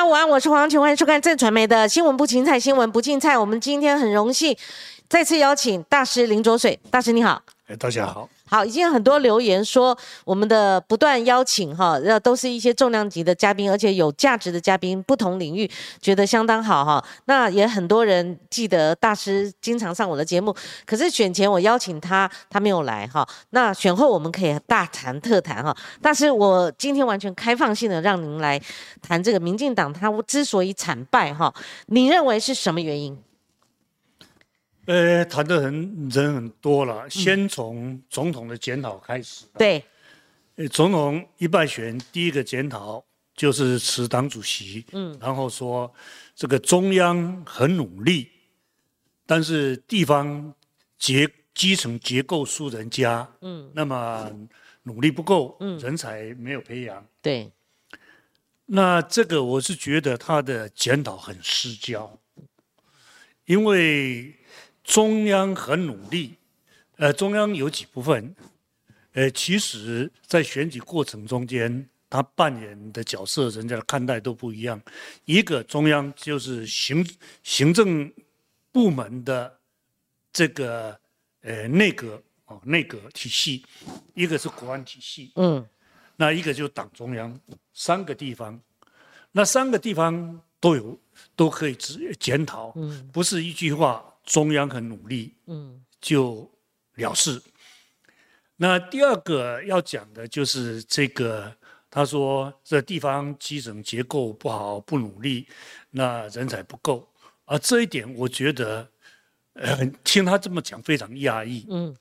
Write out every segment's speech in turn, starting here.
大家午安，我是黄琼，欢迎收看正传媒的新闻不芹菜，新闻不竞菜。我们今天很荣幸再次邀请大师林卓水，大师你好。哎，大家好。好，已经有很多留言说我们的不断邀请哈，那都是一些重量级的嘉宾，而且有价值的嘉宾，不同领域觉得相当好哈。那也很多人记得大师经常上我的节目，可是选前我邀请他，他没有来哈。那选后我们可以大谈特谈哈。但是我今天完全开放性的让您来谈这个民进党他之所以惨败哈，你认为是什么原因？呃，谈的很人很多了，先从总统的检讨开始。对，呃，总统一败选，第一个检讨就是辞党主席，嗯，然后说这个中央很努力，但是地方结基层结构输人家，嗯，那么努力不够，嗯，人才没有培养。对，那这个我是觉得他的检讨很失焦，因为。中央很努力，呃，中央有几部分，呃，其实在选举过程中间，他扮演的角色，人家的看待都不一样。一个中央就是行行政部门的这个呃内阁哦内阁体系，一个是国安体系，嗯，那一个就是党中央，三个地方，那三个地方都有都可以检检讨，嗯，不是一句话。中央很努力，嗯，就了事。那第二个要讲的就是这个，他说这地方基层结构不好，不努力，那人才不够。而这一点，我觉得，呃，听他这么讲非常压抑，嗯，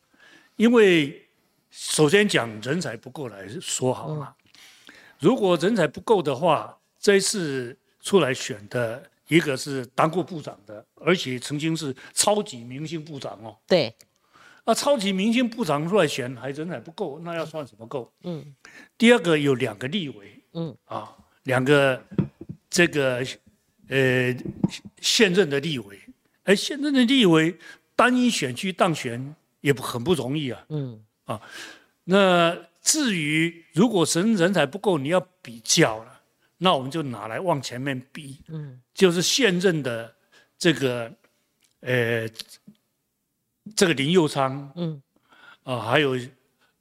因为首先讲人才不够来说好了，如果人才不够的话，这一次出来选的。一个是当过部长的，而且曾经是超级明星部长哦。对，那超级明星部长出来选还人还不够，那要算什么够？嗯。第二个有两个立委，嗯啊，两个这个呃现任的立委，哎，现任的立委单一选区当选也不很不容易啊。嗯啊，那至于如果人人才不够，你要比较了。那我们就拿来往前面比，嗯，就是现任的这个，呃，这个林佑昌，嗯，啊，还有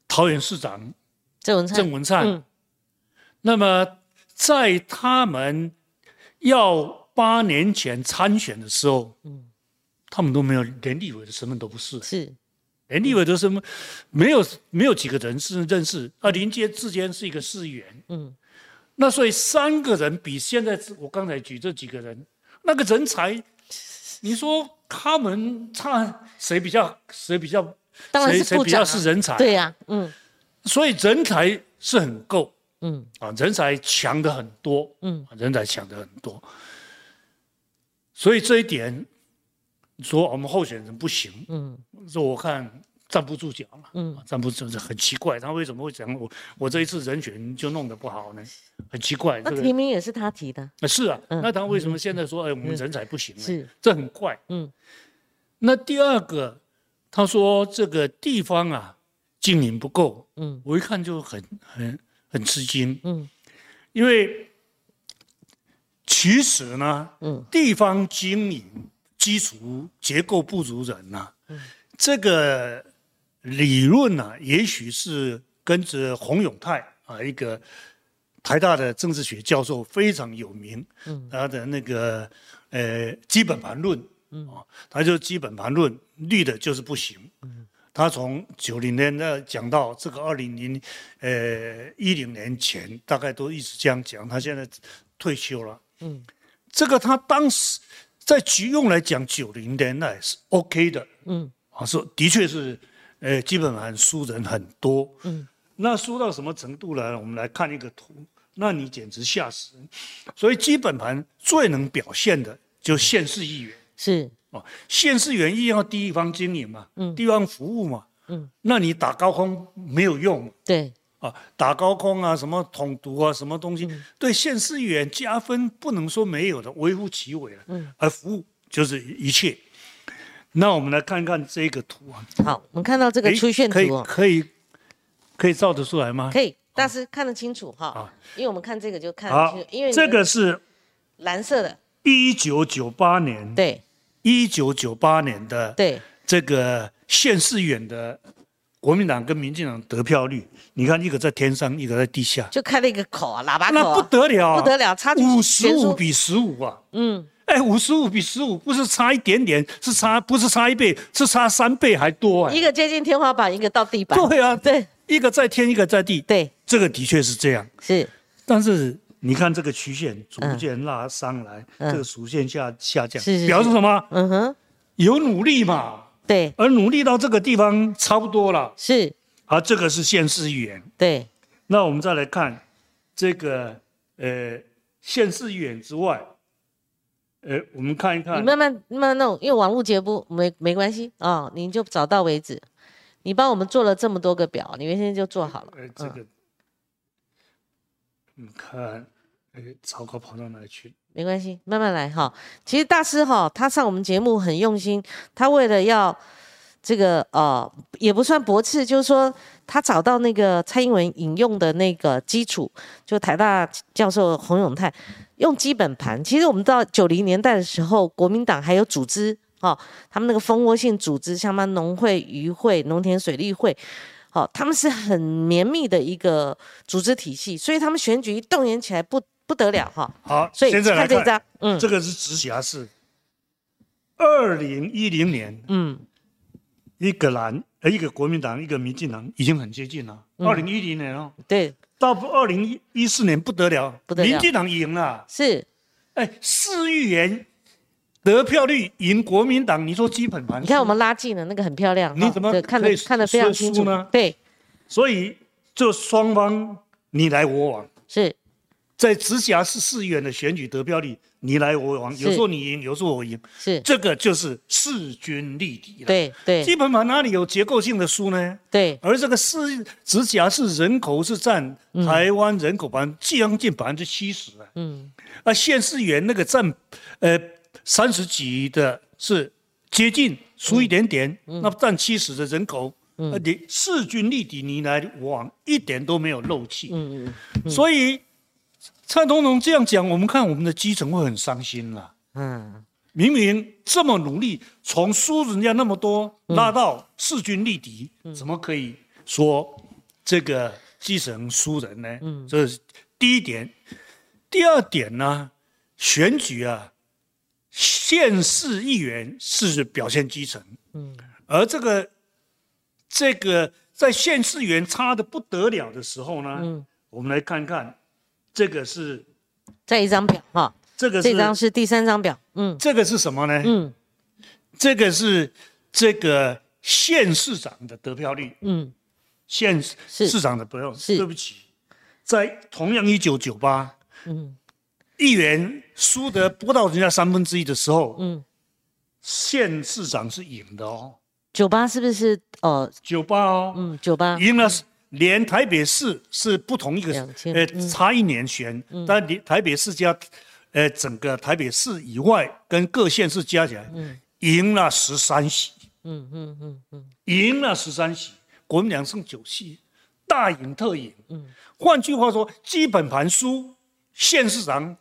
桃园市长郑文灿，郑文灿，那么在他们要八年前参选的时候，嗯，他们都没有连立委的身份都不是，是。连立委的身份没有没有几个人是认识，啊，林杰之间是一个市议员，嗯。那所以三个人比现在我刚才举这几个人，那个人才，你说他们差谁比较谁比较，谁谁比较是人才？对呀，嗯，所以人才是很够，嗯。啊，人才强的很多，嗯，人才强的很多，所以这一点说我们候选人不行，嗯，说我看。站不住脚了，嗯，站不住，很奇怪，他为什么会讲我？我这一次人选就弄得不好呢？很奇怪。那提名也是他提的。是啊，那他为什么现在说，哎，我们人才不行呢？是，这很怪。嗯。那第二个，他说这个地方啊，经营不够。嗯。我一看就很很很吃惊。嗯。因为其实呢，嗯，地方经营基础结构不如人呐。嗯。这个。理论呢，也许是跟着洪永泰啊，一个台大的政治学教授非常有名，嗯，他的那个呃基本盘论，嗯。啊，他就基本盘论绿的就是不行，嗯，他从九零年代讲到这个二零零呃一零年前，大概都一直这样讲，他现在退休了，嗯，这个他当时在局用来讲九零年代是 OK 的，嗯。啊，说的确是。呃，基本盘输人很多，嗯，那输到什么程度呢？我们来看一个图，那你简直吓死人。所以基本盘最能表现的就县市议员。是。哦，县市议员一定要地方经营嘛，嗯，地方服务嘛，嗯，那你打高空没有用，对，啊，打高空啊，什么统独啊，什么东西，对县市议员加分不能说没有的，微乎其微了，嗯，而服务就是一切。那我们来看看这个图啊。好，我们看到这个出线图，可以可以可以照得出来吗？可以，大师看得清楚哈。啊，因为我们看这个就看，清楚，因为这个是蓝色的，一九九八年，对。一九九八年的对，这个县市远的国民党跟民进党得票率，你看一个在天上，一个在地下，就开了一个口啊，喇叭口、那不啊，得了、啊，不得了，差距五十五比十五啊！嗯，哎，五十五比十五，不是差一点点，是差不是差一倍，是差三倍还多哎、一个接近天花板，一个到地板，对啊，对。一个在天，一个在地，对。这个的确是这样。是，但是你看这个曲线逐渐拉上来，嗯。这个属线下下降，是是是。表示什么？嗯哼，有努力嘛，对。而努力到这个地方差不多了。是，好，这个是县市议员。对。那我们再来看这个呃县市议员之外，呃，我们看一你看，慢慢慢慢弄，因为网络节目没没关系啊、哦，你就找到为止。你帮我们做了这么多个表，你原先就做好了。呃，这个，你看，哎，草稿，跑到哪里去了？没关系，慢慢来哈。其实大师哈，他上我们节目很用心，他为了要这个呃，也不算驳斥，就是说他找到那个蔡英文引用的那个基础，就台大教授洪永泰用基本盘。其实我们到九零年代的时候，国民党还有组织哦，他们那个蜂窝性组织，像什么农会、渔会、农田水利会。好、他们是很绵密的一个组织体系，所以他们选举一动员起来不不得了哈、好，所以现在来看，看这张，嗯这个是直辖市，二零一零年，嗯，一个蓝，呃，一个国民党，一个民进党，已经很接近了。嗯。二零一零年哦，对，到二零一四年不得了，不得了。民进党赢了。是。哎，市议员得票率赢国民党，你说基本盘？你看我们拉近了那个很漂亮，你怎么看得看得非常说清楚呢？对，所以就双方你来我往，是在直辖市市议员的选举得票率你来我往，有时候你赢，有时候我赢，是，这个就是势均力敌了。，对对。基本盘哪里有结构性的输呢？对，而这个市直辖市人口是占台湾人口百分将近百分之七十啊，嗯。啊，县市员那个占呃三十几的是接近输一点点，那占七十的人口，嗯，你势均力敌，你来我往，一点都没有漏气。嗯嗯。所以蔡总统这样讲，我们看我们的基层会很伤心了。嗯，明明这么努力，从输人家那么多拉到势均力敌，怎么可以说这个基层输人呢？嗯，这是第一点。第二点呢，选举啊，县市议员是表现基层，嗯，而这个这个在县市议员差的不得了的时候呢，嗯。我们来看看，这个是再一张表哈，这个这张是是第三张表，嗯。这个是什么呢？嗯。这个是这个县市长的得票率，嗯，县是市长的得票率。是。对不起，在同样一九九八，嗯。议员输得不到人家三分之一的时候，嗯，县市长是赢的哦，九八是不是？哦，九八哦，嗯，九八，赢了。连台北市是不同一个呃，嗯差一年选，但连台北市加，呃，整个台北市以外跟各县市加起来，赢了十三席。嗯嗯嗯嗯，赢了十三席，国民党剩九席，大赢特赢。嗯，换句话说，基本盘输，县市长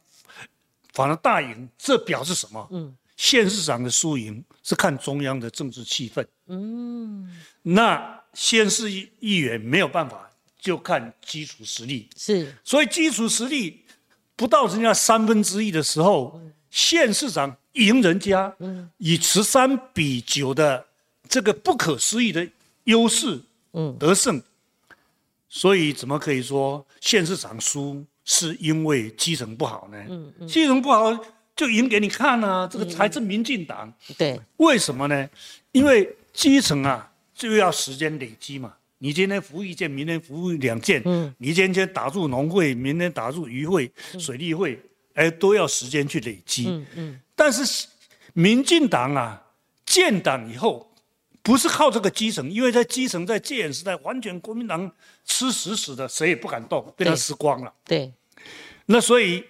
反而大赢，这表示什么？嗯，县市长的输赢是看中央的政治气氛。嗯，那县市议议员没有办法，就看基础实力。是所以基础实力不到人家三分之一的时候，县市长赢人家，以十三比九的这个不可思议的优势，嗯得胜。所以怎么可以说县市长输是因为基层不好呢？嗯基层不好就赢给你看啊，这个才是民进党。对，为什么呢？因为基层啊，就要时间累积嘛。你今天服务一件，明天服务两件，嗯你今天打入农会，明天打入渔会、水利会，哎，都要时间去累积。嗯嗯但是民进党啊，建党以后，不是靠这个基层，因为在基层在戒严时代，完全国民党吃死死的，谁也不敢动，被他吃光了。对，那所以，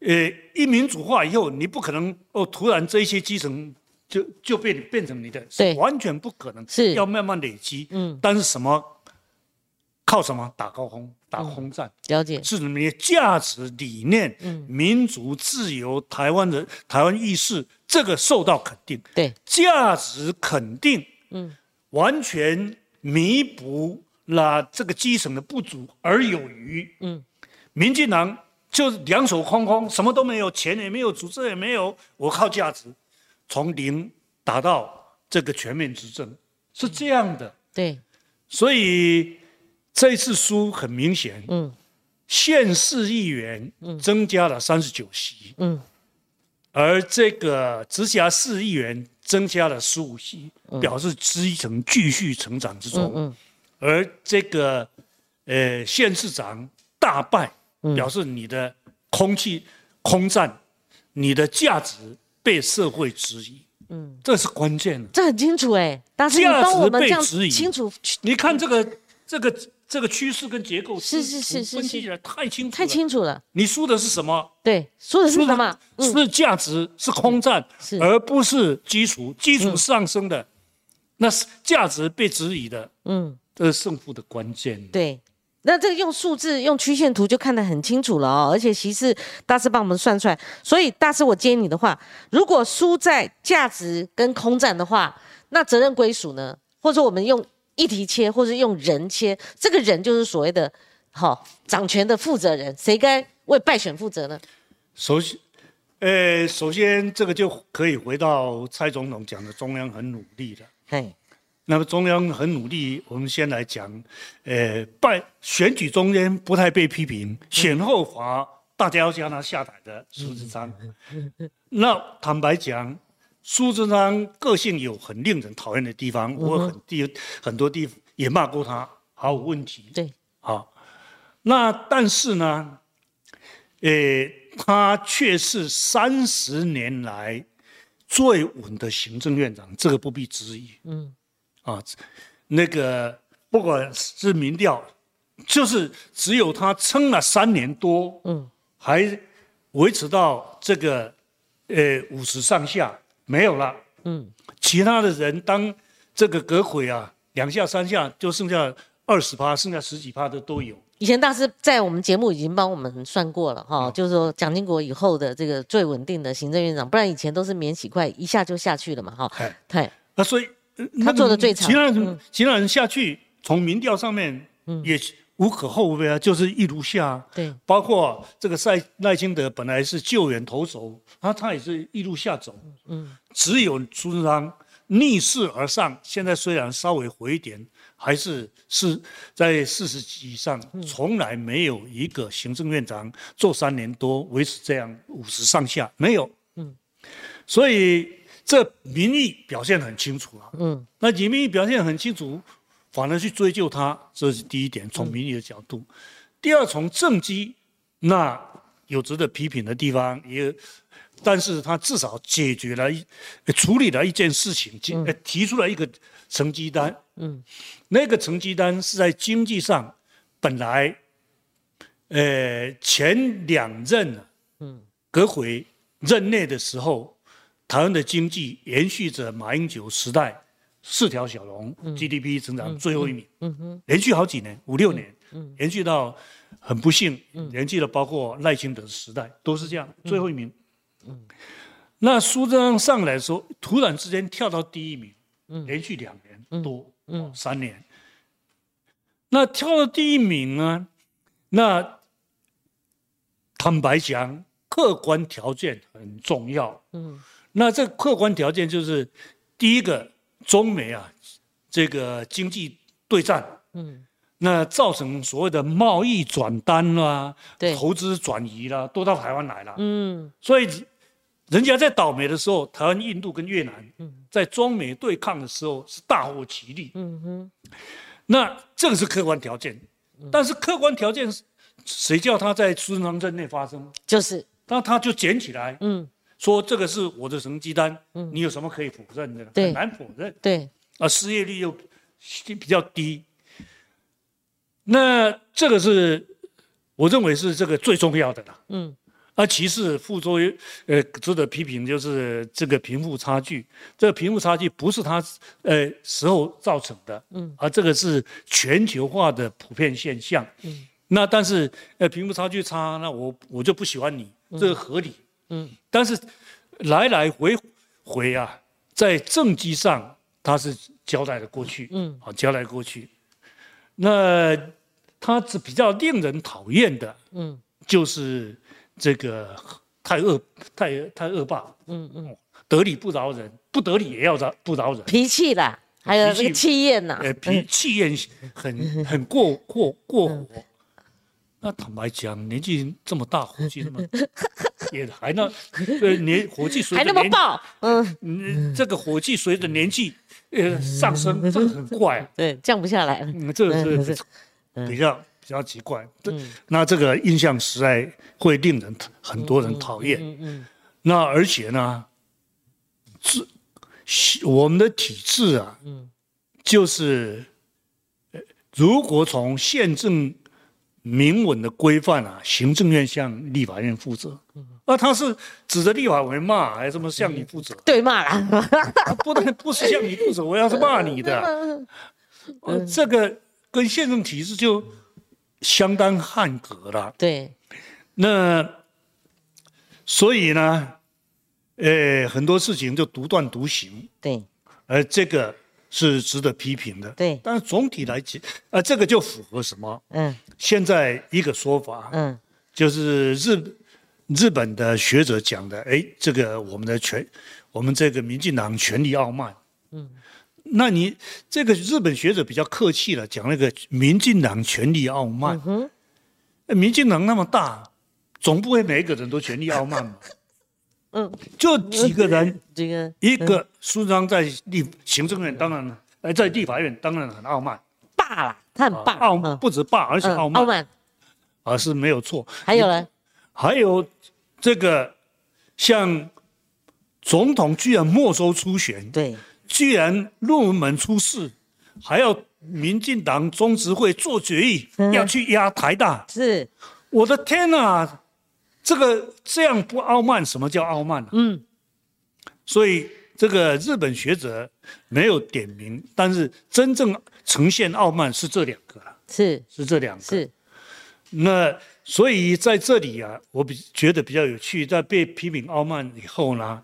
呃，一民主化以后，你不可能哦，突然这些基层就就变变成你的，对。完全不可能，是。要慢慢累积。嗯，但是什么？靠什么？打高空、打空战？了解，是你的价值理念、嗯。民族自由、台湾的台湾意识，这个受到肯定。对，价值肯定，嗯，完全弥补了这个基层的不足而有余。嗯，民进党就两手空空，什么都没有，钱也没有，组织也没有，我靠价值，从零达到这个全面执政，是这样的。对，所以这次输很明显，嗯，县市议员增加了三十九席，嗯，而这个直辖市议员增加了十五席，表示基层继续成长之中，嗯，而这个呃县市长大败，表示你的空气空战，你的价值被社会质疑。嗯，这是关键这很清楚哎，但是你帮我们这样清楚，你看这个这个这个趋势跟结构是是是是，分析起来太清楚太清楚了。你输的是什么？对，输的是什么？是价值，是空战，而不是基础。基础上升的，那是价值被质疑的。嗯，这是胜负的关键。对。那这个用数字、用曲线图就看得很清楚了哦，而且其实大师帮我们算出来，所以大师我接你的话，如果输在价值跟空战的话，那责任归属呢？或者说我们用议题切，或者用人切，这个人就是所谓的好掌权的负责人，谁该为败选负责呢？首先，呃，首先这个就可以回到蔡总统讲的，中央很努力了。嘿。那么中央很努力，我们先来讲，呃，败选举中间不太被批评，选后罚大家要叫他下台的苏贞昌。那坦白讲，苏贞昌个性有很令人讨厌的地方，我很地很多地方也骂过他，毫无问题。对，好，那但是呢，呃，他却是三十年来最稳的行政院长，这个不必质疑。嗯。啊，那个不管是民调，就是只有他撑了三年多，嗯，还维持到这个呃五十上下没有了，嗯，其他的人当这个阁魁啊，两下三下就剩下二十趴，剩下十几趴的都有。以前大师在我们节目已经帮我们算过了哈，就是说蒋经国以后的这个最稳定的行政院长，不然以前都是免洗快一下就下去了嘛哈。对，那所以。他做的最长，其他人其他人下去，从民调上面也无可厚非啊，就是一如下。对，包括这个赛赖清德本来是救援投手，他他也是一路下走。嗯，只有苏贞昌逆势而上，现在虽然稍微回一点，还是是在四十级以上，从来没有一个行政院长做三年多维持这样五十上下，没有。嗯，所以。这民意表现很清楚了，嗯，那民意表现很清楚，反而去追究他，这是第一点，从民意的角度。第二，从政绩，那有值得批评的地方，也，但是他至少解决了一处理了一件事情，提出了一个成绩单，嗯，那个成绩单是在经济上，本来，呃，前两任，嗯，阁回任内的时候。台湾的经济延续着马英九时代四条小龙，GDP 成长最后一名，连续好几年，五六年，延续到很不幸，连续的包括赖清德的时代都是这样，最后一名。那苏贞昌上来的时候，突然之间跳到第一名，连续两年多，三年。那跳到第一名呢？那坦白讲，客观条件很重要。那这客观条件就是，第一个，中美啊，这个经济对战，嗯，那造成所谓的贸易转单啦，对，投资转移啦，都到台湾来了，嗯，所以人家在倒霉的时候，台湾、印度跟越南，在中美对抗的时候是大获其利，嗯哼，那这个是客观条件，但是客观条件谁叫他在孙中山内发生？就是，那他就捡起来，嗯。说这个是我的成绩单，你有什么可以否认的？很难否认。对，啊，失业率又比较低，那这个是我认为是这个最重要的了。嗯，啊，其次副作用，呃，值得批评就是这个贫富差距。这个贫富差距不是他呃时候造成的，嗯，而这个是全球化的普遍现象。嗯，那但是呃贫富差距差，那我我就不喜欢你，这个合理。嗯，但是来来回回啊，在政绩上他是交代的过去，嗯，好交代过去。那他是比较令人讨厌的，嗯，就是。这个太恶太太恶霸，嗯嗯，得理不饶人，不得理也要饶不饶人，脾气啦，还有那个气焰呐，呃，脾气焰很很过过过火。那坦白讲，年纪这么大，火气那么 也还那，呃，年火气随还那么爆，嗯，这个火气随着年纪呃上升，这个很怪，对，降不下来，嗯，这个是比较。比较奇怪，那这个印象实在会令人很多人讨厌。嗯嗯。那而且呢，是我们的体制啊，嗯，就是如果从宪政明文的规范啊，行政院向立法院负责，那他是指着立法委员骂，还是什么向你负责？对骂了，不能不是向你负责，我要是骂你的，这个跟宪政体制就。相当汉格了，对，那所以呢，呃，很多事情就独断独行，对，而这个是值得批评的，对。但是总体来讲，啊，这个就符合什么？嗯，现在一个说法，嗯，就是日日本的学者讲的，哎，这个我们的权，我们这个民进党权力傲慢，嗯。那你这个日本学者比较客气了，讲那个民进党权力傲慢。民进党那么大，总不会每一个人都权力傲慢嘛。嗯，就几个人，这个一个苏章在立行政院，当然呃在立法院当然很傲慢，霸了，他很霸，傲不止霸，而且傲慢，傲慢，而是没有错。还有呢？还有这个像总统居然没收初选，对。居然论文门出事，还要民进党中执会做决议，要去压台大。是，我的天哪，这个这样不傲慢？什么叫傲慢嗯，所以这个日本学者没有点名，但是真正呈现傲慢是这两个了。是，是这两个。是，那所以在这里啊，我比觉得比较有趣，在被批评傲慢以后呢，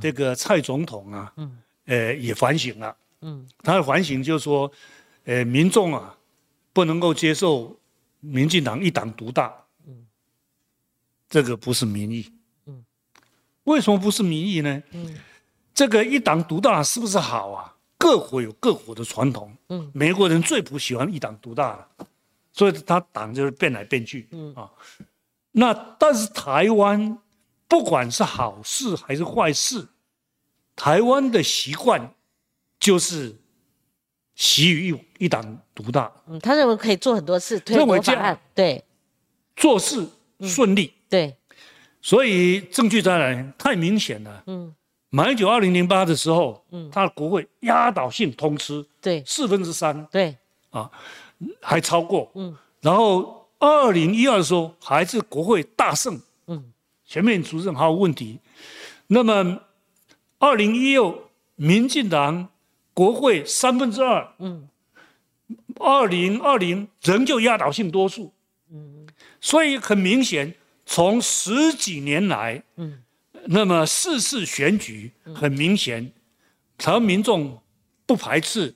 这个蔡总统啊，嗯。呃，也反省了。嗯，他的反省就是说，呃，民众啊，不能够接受民进党一党独大。嗯，这个不是民意。嗯，为什么不是民意呢？嗯，这个一党独大是不是好啊？各国有各国的传统。嗯，美国人最不喜欢一党独大了，所以他党就是变来变去。嗯啊，那但是台湾不管是好事还是坏事。台湾的习惯就是习于一一党独大。嗯，他认为可以做很多事，推国法案，对，做事顺利，对。所以证据再来，太明显了。嗯，马英九二零零八的时候，嗯，他的国会压倒性通吃，对，四分之三，对，啊，还超过。嗯，然后二零一二的时候还是国会大胜，嗯，全面主政毫无问题。那么。二零一六，民进党国会三分之二，嗯，二零二零仍旧压倒性多数，嗯，所以很明显，从十几年来，嗯，那么四次选举很明显，台湾民众不排斥，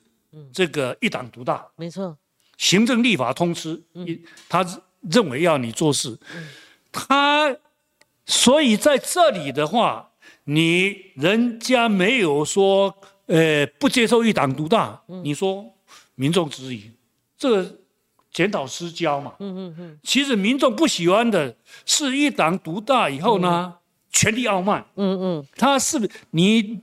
这个一党独大，没错，行政立法通吃，嗯，他认为要你做事，他，所以在这里的话。你人家没有说，呃，不接受一党独大。你说民众质疑，这个检讨失交嘛？嗯嗯嗯。其实民众不喜欢的是一党独大以后呢，权力傲慢。嗯嗯。他是你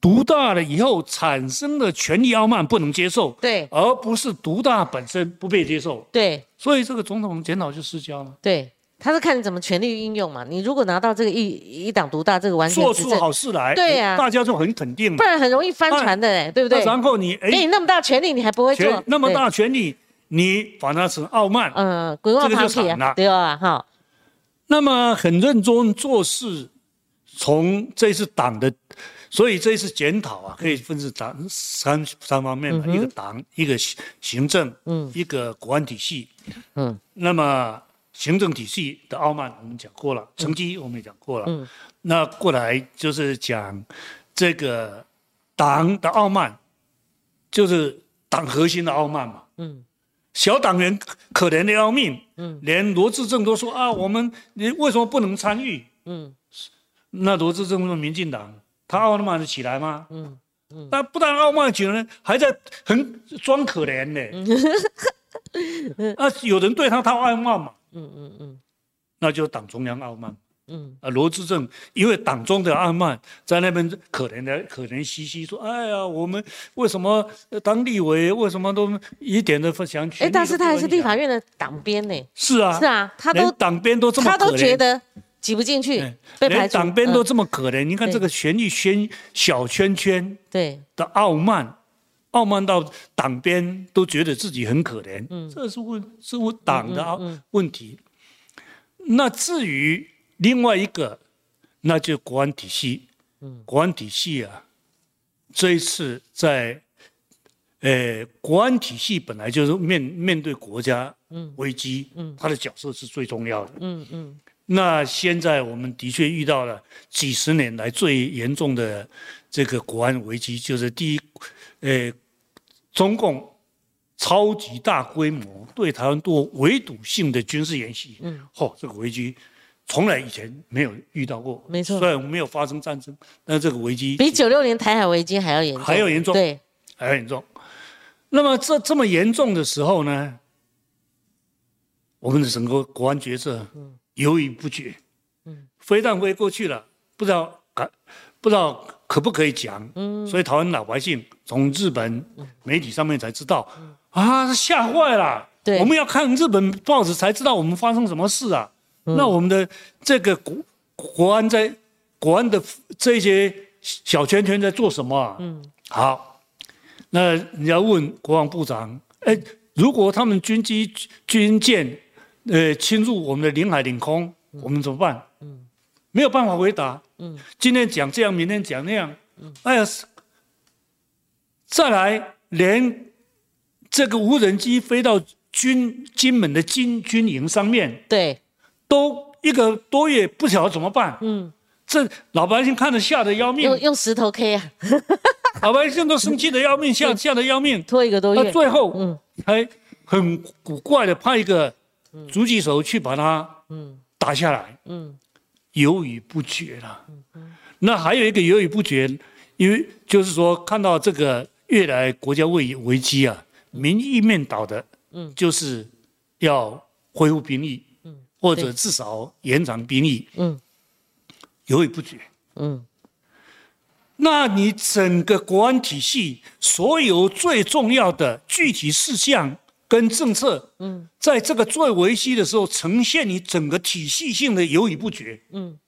独大了以后产生的权力傲慢不能接受。对。而不是独大本身不被接受。对。所以这个总统检讨就失交了。对。他是看你怎么权力运用嘛？你如果拿到这个一一党独大，这个完全做出好事来，对呀，大家就很肯定，不然很容易翻船的，哎，对不对？然后你给你那么大权力，你还不会做？那么大权力，你把它是傲慢，嗯，鬼王抛弃啊，对啊，哈。那么很认真做事，从这次党的，所以这次检讨啊，可以分成党三三方面嘛，一个党，一个行行政，嗯，一个国安体系，嗯，那么行政体系的傲慢我们讲过了，成绩我们也讲过了，嗯，那过来就是讲这个党的傲慢，就是党核心的傲慢嘛，嗯。小党员可怜的要命，嗯，连罗志正都说啊，我们你为什么不能参与？嗯，那罗志正是民进党，他傲慢的起来吗？嗯嗯，那不但傲慢起来，还在很装可怜呢。啊，有人对他他傲慢嘛？嗯嗯嗯，那就党中央傲慢。嗯啊，罗志正因为党中的傲慢，在那边可怜的可怜兮兮说：“哎呀，我们为什么当立委？为什么都一点都不想去？”哎，但是他还是立法院的党鞭呢。是啊，是啊，他都党鞭都这么他都觉得挤不进去，被排除。党鞭都这么可怜，你看这个权力圈小圈圈对的傲慢，傲慢到党鞭都觉得自己很可怜。嗯，这是问是问党的问题。那至于。另外一个，那就国安体系。嗯，国安体系啊，这一次在，呃，国安体系本来就是面面对国家危机，嗯，它的角色是最重要的。嗯嗯。那现在我们的确遇到了几十年来最严重的这个国安危机，就是第一，呃，中共超级大规模对台湾做围堵性的军事演习。嗯。嚯，这个危机。从来以前没有遇到过，没错。虽然没有发生战争，但这个危机比九六年台海危机还要严重，还要严重，对，还要严重。那么这这么严重的时候呢，我们的整个国安决策犹豫不决。嗯，飞弹飞过去了，不知道敢不知道可不可以讲。嗯，所以台湾老百姓从日本媒体上面才知道，啊，吓坏了。对，我们要看日本报纸才知道我们发生什么事啊。那我们的这个国国安在国安的这些小圈圈在做什么啊？嗯，好，那你要问国防部长，哎，如果他们军机军舰呃侵入我们的领海领空，我们怎么办？嗯，没有办法回答。嗯，今天讲这样，明天讲那样。嗯，哎呀，再来连这个无人机飞到军金门的军军营上面，对。都一个多月不晓得怎么办，嗯，这老百姓看着吓得要命，用用石头 K 啊，老百姓都生气的要命，吓吓得要命，拖一个多月，最后嗯。还很古怪的派一个狙击手去把他嗯。打下来，嗯，犹豫不决了，嗯那还有一个犹豫不决，因为就是说看到这个越来国家危危机啊，民意面倒的，嗯，就是要恢复兵役。或者至少延长兵役，嗯，犹豫不决，嗯，那你整个国安体系所有最重要的具体事项跟政策，嗯，在这个最危机的时候，呈现你整个体系性的犹豫不决，嗯，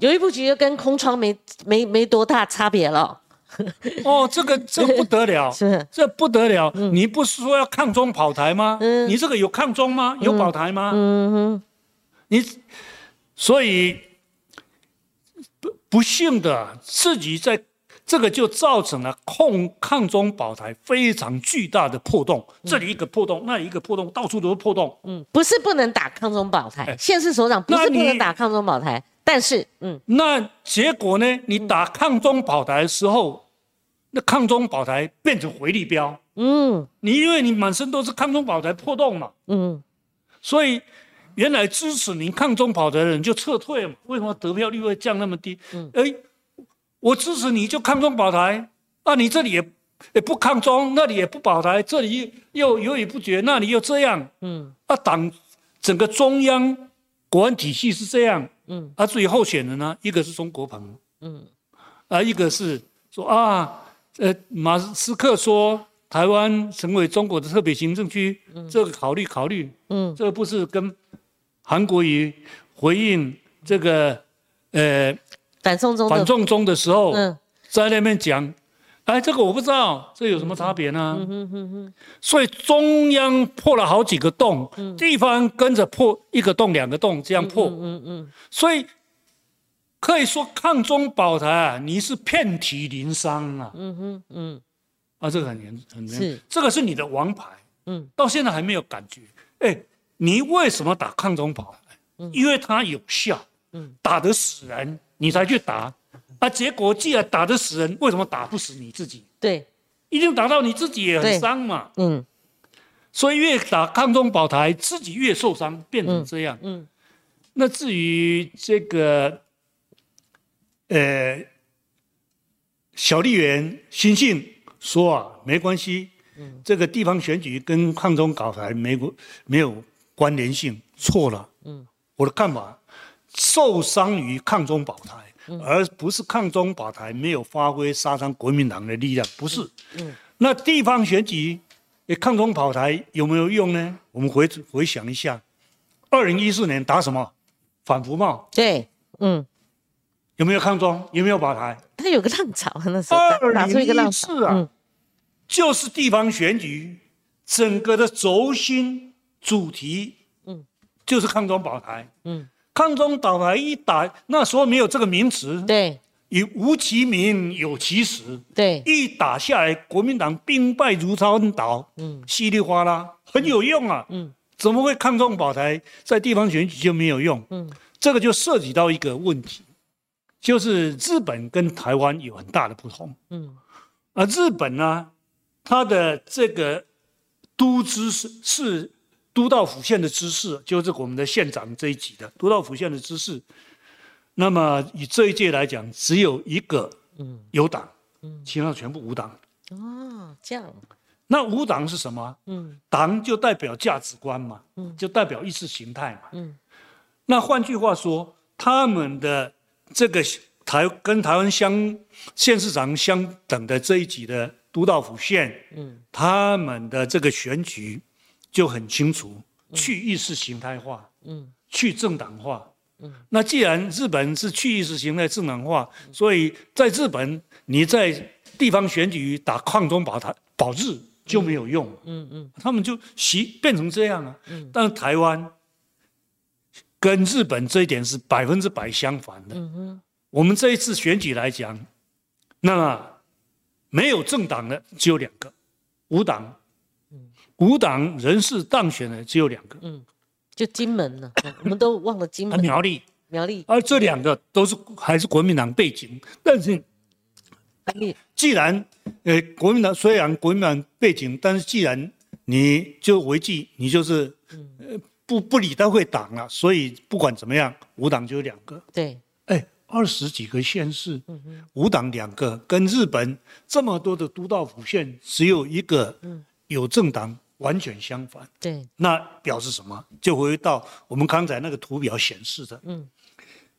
犹豫不决跟空窗没没没多大差别了，哦，这个这不得了，是。这不得了，你不是说要抗中保台吗？嗯，你这个有抗中吗？有保台吗？嗯哼。你，所以不不幸的自己在这个就造成了控抗中保台非常巨大的破洞，这里一个破洞，那一个破洞，到处都是破洞。嗯，不是不能打抗中保台，县市首长不是不能打抗中保台，但是嗯，那结果呢？你打抗中保台的时候，那抗中保台变成回力标。嗯，你因为你满身都是抗中保台破洞嘛。嗯，所以。原来支持你抗中保台的人就撤退嘛？为什么得票率会降那么低？嗯，哎，我支持你就抗中保台，啊，你这里也也不抗中，那里也不保台，这里又犹豫不决，那里又这样，嗯，啊，党整个中央国安体系是这样，嗯，啊，至于候选人呢，一个是中国鹏，嗯，啊，一个是说啊，呃，马斯克说台湾成为中国的特别行政区，这个考虑考虑，嗯，这个不是跟。韩国瑜回应这个，呃，反送中反送中的时候，在那边讲，哎，这个我不知道，这有什么差别呢？所以中央破了好几个洞，地方跟着破一个洞、两个洞，这样破。嗯嗯。所以可以说抗中保台啊，你是遍体鳞伤啊。嗯哼嗯。啊，这个很严很严，这个是你的王牌。嗯。到现在还没有感觉。哎，你为什么打抗中保台？嗯。因为它有效。嗯。打得死人，你才去打。啊！结果既然打得死人，为什么打不死你自己？对，一定打到你自己也很伤嘛。嗯，所以越打抗中保台，自己越受伤，变成这样。嗯，那至于这个，呃，小丽媛新信说啊，没关系。嗯，这个地方选举跟抗中搞台没关没有关联性，错了。嗯，我的看法，受伤于抗中保台。而不是抗中保台没有发挥杀伤国民党的力量，不是。嗯，那地方选举，抗中保台有没有用呢？我们回回想一下，二零一四年打什么？反服贸。对，嗯，有没有抗中？有没有保台？他有个浪潮，那时候打出一个浪潮啊，就是地方选举整个的轴心主题，嗯，就是抗中保台，嗯。抗中保台一打，那时候没有这个名词。对，以无其名有其实。对，一打下来，国民党兵败如山倒，嗯，稀里哗啦，很有用啊。嗯，怎么会抗中保台在地方选举就没有用？嗯，这个就涉及到一个问题，就是日本跟台湾有很大的不同。嗯，而日本呢，它的这个都知是是。都道府县的知事就是我们的县长这一级的都道府县的知事，那么以这一届来讲，只有一个有党，其他全部无党。哦，这样。那无党是什么？嗯，党就代表价值观嘛，嗯，就代表意识形态嘛，嗯。那换句话说，他们的这个台跟台湾相县市长相等的这一级的都道府县，嗯，他们的这个选举。就很清楚，去意识形态化，嗯，去政党化，嗯，那既然日本是去意识形态政党化，所以在日本你在地方选举打抗中保台保日就没有用，嗯嗯，他们就习变成这样了，嗯，但台湾跟日本这一点是百分之百相反的，嗯哼，我们这一次选举来讲，那么没有政党的只有两个，无党。五党人士当选的只有两个，嗯，就金门了，我们都忘了金门。苗栗，苗栗，而这两个都是还是国民党背景，但是，既然，呃，国民党虽然国民党背景，但是既然你就违纪，你就是，呃，不不理他会党了，所以不管怎么样，五党就有两个。对，哎，二十几个县市，五党两个，跟日本这么多的都道府县只有一个，有政党。完全相反，对，那表示什么？就回到我们刚才那个图表显示的，嗯，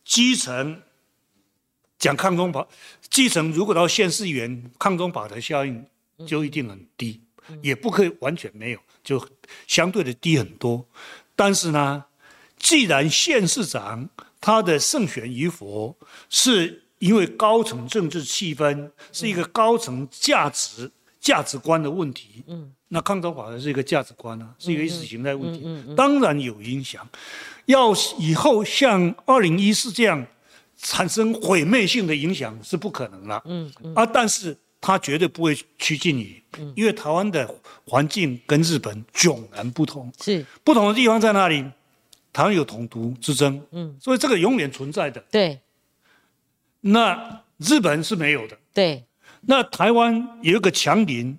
基层讲抗中保，基层如果到县市员，抗中保的效应就一定很低，也不可以完全没有，就相对的低很多。但是呢，既然县市长他的胜选与否，是因为高层政治气氛，是一个高层价值价值观的问题，嗯。那抗中法的是一个价值观啊，是一个意识形态问题，当然有影响。要以后像二零一四这样产生毁灭性的影响是不可能了。嗯嗯。啊，但是它绝对不会趋近于，因为台湾的环境跟日本迥然不同。是。不同的地方在哪里？台湾有统独之争。嗯。所以这个永远存在的。对。那日本是没有的。对。那台湾有一个强邻。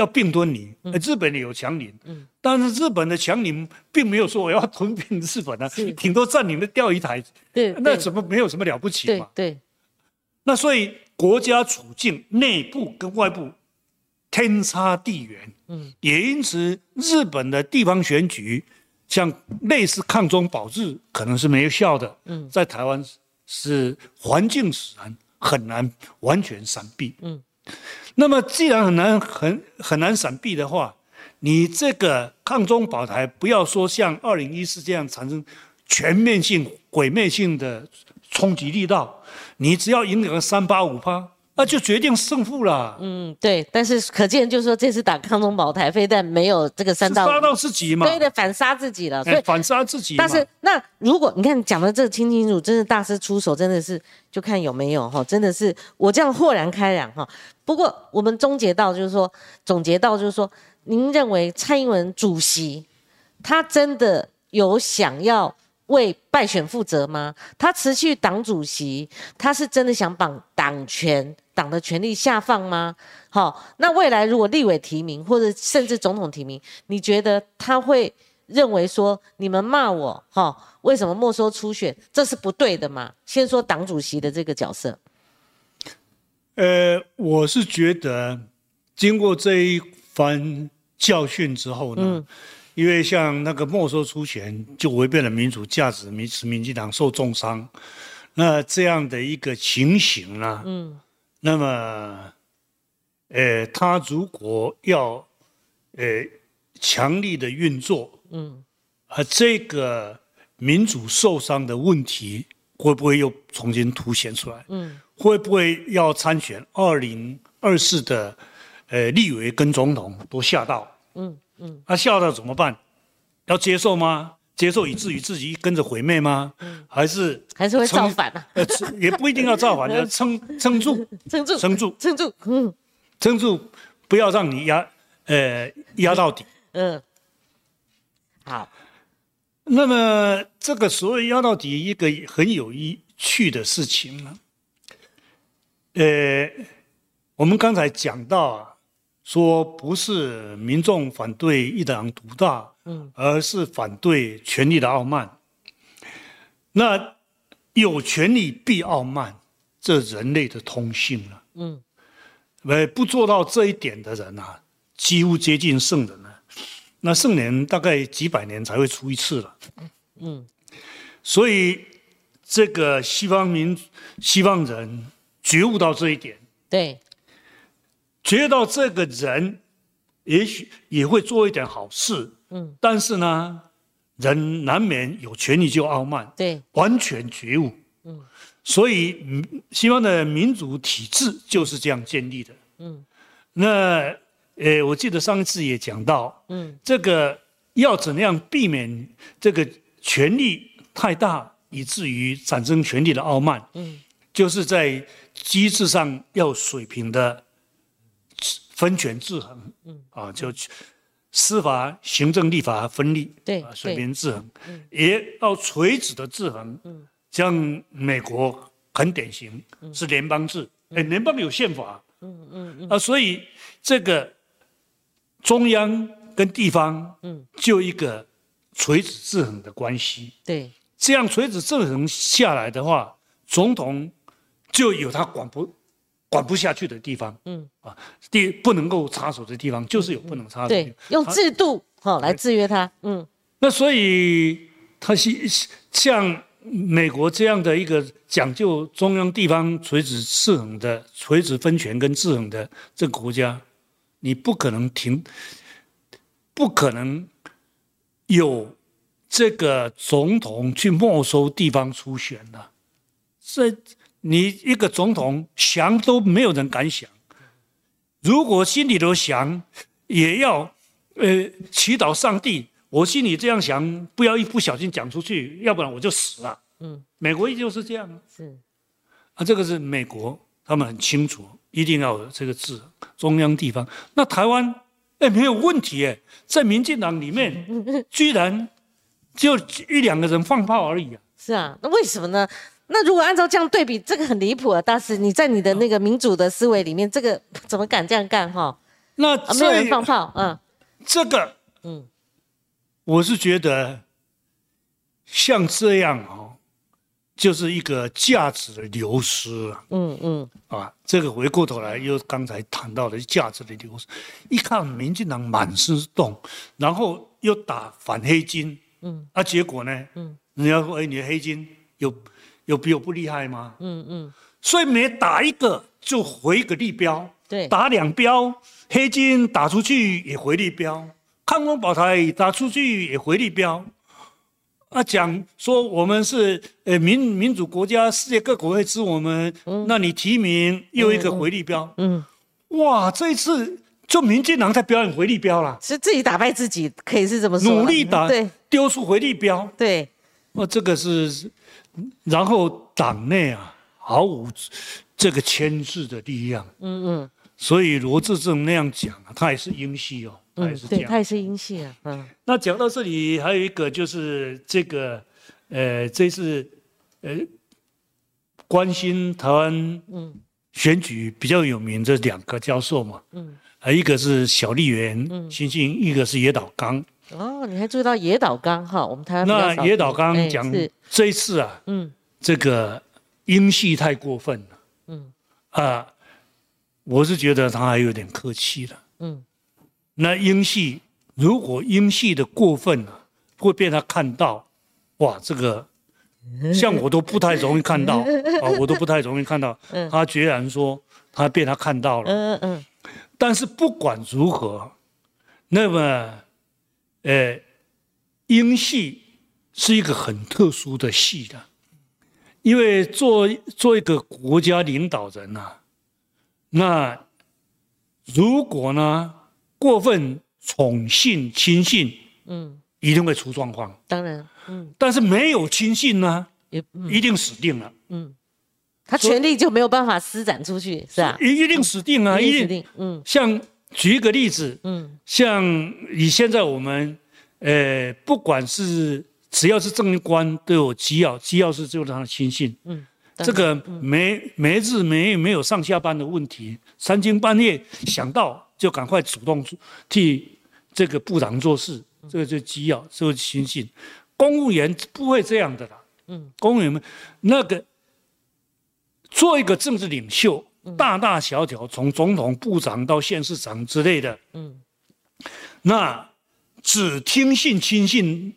要并吞你，日本有强邻，但是日本的强邻并没有说我要吞并日本啊，挺多占领的钓鱼台，对，那怎么没有什么了不起嘛？对，那所以国家处境内部跟外部天差地远，嗯，也因此日本的地方选举像类似抗中保日可能是没有效的，嗯，在台湾是环境使然，很难完全闪避，嗯。那么，既然很难很很难闪避的话，你这个抗中保台，不要说像二零一四这样产生全面性毁灭性的冲击力道，你只要赢个三八五趴，那就决定胜负了。嗯，对。但是可见就是说，这次打康中宝台非但没有这个三到杀到自己嘛，对的，反杀自己了。所以反杀自己。但是那如果你看讲的这清清楚，真的大师出手，真的是就看有没有哈，真的是我这样豁然开朗哈。不过我们终结到就是说，总结到就是说，您认为蔡英文主席他真的有想要？为败选负责吗？他辞去党主席，他是真的想把党权、党的权力下放吗？好，那未来如果立委提名或者甚至总统提名，你觉得他会认为说你们骂我，哈，为什么没收初选，这是不对的嘛？先说党主席的这个角色。呃，我是觉得经过这一番教训之后呢。因为像那个没收出钱，就违背了民主价值，民使民进党受重伤。那这样的一个情形呢？嗯，那么，呃，他如果要，呃，强力的运作，嗯，啊，这个民主受伤的问题会不会又重新凸显出来？嗯，会不会要参选二零二四的，呃，立委跟总统都吓到？嗯。嗯，那笑到怎么办？要接受吗？接受以至于自己跟着毁灭吗？嗯，还是还是会造反啊？呃，也不一定要造反，要撑撑住，撑住，撑住，撑住，嗯，撑住，不要让你压，呃，压到底。嗯，好。那么这个所谓压到底，一个很有趣的事情呢，呃，我们刚才讲到啊。说不是民众反对一党独大，嗯，而是反对权力的傲慢。那有权力必傲慢，这人类的通性了，嗯，呃，不做到这一点的人啊，几乎接近圣人了。那圣人大概几百年才会出一次了，嗯，所以这个西方民西方人觉悟到这一点，对。觉得这个人也许也会做一点好事，嗯，但是呢，人难免有权利就傲慢，对，完全觉悟，嗯，所以西方的民主体制就是这样建立的，嗯，那呃，我记得上一次也讲到，嗯，这个要怎样避免这个权力太大，以至于产生权力的傲慢，嗯，就是在机制上要水平的。分权制衡，嗯。啊，就司法、行政、立法分立，对，水平制衡，也到垂直的制衡，嗯，像美国很典型是联邦制，哎，联邦有宪法，嗯嗯嗯，啊，所以这个中央跟地方，嗯，就一个垂直制衡的关系，对，这样垂直制衡下来的话，总统就有他管不。管不下去的地方，嗯啊，第不能够插手的地方，就是有不能插手。对，用制度哈来制约他，嗯。那所以他是像美国这样的一个讲究中央地方垂直制衡的垂直分权跟制衡的这个国家，你不可能停，不可能有这个总统去没收地方初选的，这。你一个总统想都没有人敢想，如果心里头想，也要，呃，祈祷上帝。我心里这样想，不要一不小心讲出去，要不然我就死了。嗯，美国就是这样。是，啊，这个是美国，他们很清楚，一定要有这个字，中央地方。那台湾，哎，没有问题哎，在民进党里面，居然就一两个人放炮而已啊。是啊，那为什么呢？那如果按照这样对比，这个很离谱啊！大师，你在你的那个民主的思维里面，这个怎么敢这样干哈？那没有人放炮，嗯，这个，嗯，我是觉得像这样哦，就是一个价值的流失啊，嗯嗯，啊，这个回过头来又刚才谈到的价值的流失，一看民进党满身是洞，然后又打反黑金，嗯，啊，结果呢，嗯，人家说，哎，你的黑金有。有比我不厉害吗？嗯嗯，所以每打一个就回一个立标，对，打两标，黑金打出去也回立标，抗风宝台打出去也回立标，啊，讲说我们是呃民民主国家，世界各国会支我们，那你提名又一个回力标，嗯，哇，这一次就民进党在表演回力标了，是自己打败自己，可以是这么说。努力打对。丢出回力标，对，哇，这个是，然后党内啊毫无这个牵制的力量，嗯嗯。所以罗志正那样讲啊，他也是英系哦，他也嗯，是这对，样他。也是英系啊，嗯。那讲到这里，还有一个就是这个，呃，这次呃关心台湾嗯选举比较有名的两个教授嘛，嗯，啊，一个是小笠原新兴，一个是野岛刚。哦，你还注意到野岛刚哈，我们台湾那野岛刚讲是这一次啊，嗯这个英系太过分了嗯啊，我是觉得他还有点客气了。嗯那英系如果英系的过分啊，会被他看到，哇，这个 像我都不太容易看到 啊，我都不太容易看到。他居然说他被他看到了，嗯嗯但是不管如何，那么，呃，英系是一个很特殊的系的，因为做做一个国家领导人呐、那如果呢过分宠信亲信，嗯，一定会出状况；当然，嗯。但是没有亲信呢，也嗯。一定死定了，嗯，他权力就没有办法施展出去，是吧？一一定死定啊！一定死定。定，嗯。像举一个例子，嗯。像以现在我们，呃，不管是只要是政官都有机要，机要是就是他的亲信，嗯，这个没没日没没有上下班的问题，三更半夜想到就赶快主动替这个部长做事，这个就是机要，这个亲信。公务员不会这样的啦，嗯，公务员们那个做一个政治领袖，大大小小从总统、部长到县市长之类的，嗯。那只听信亲信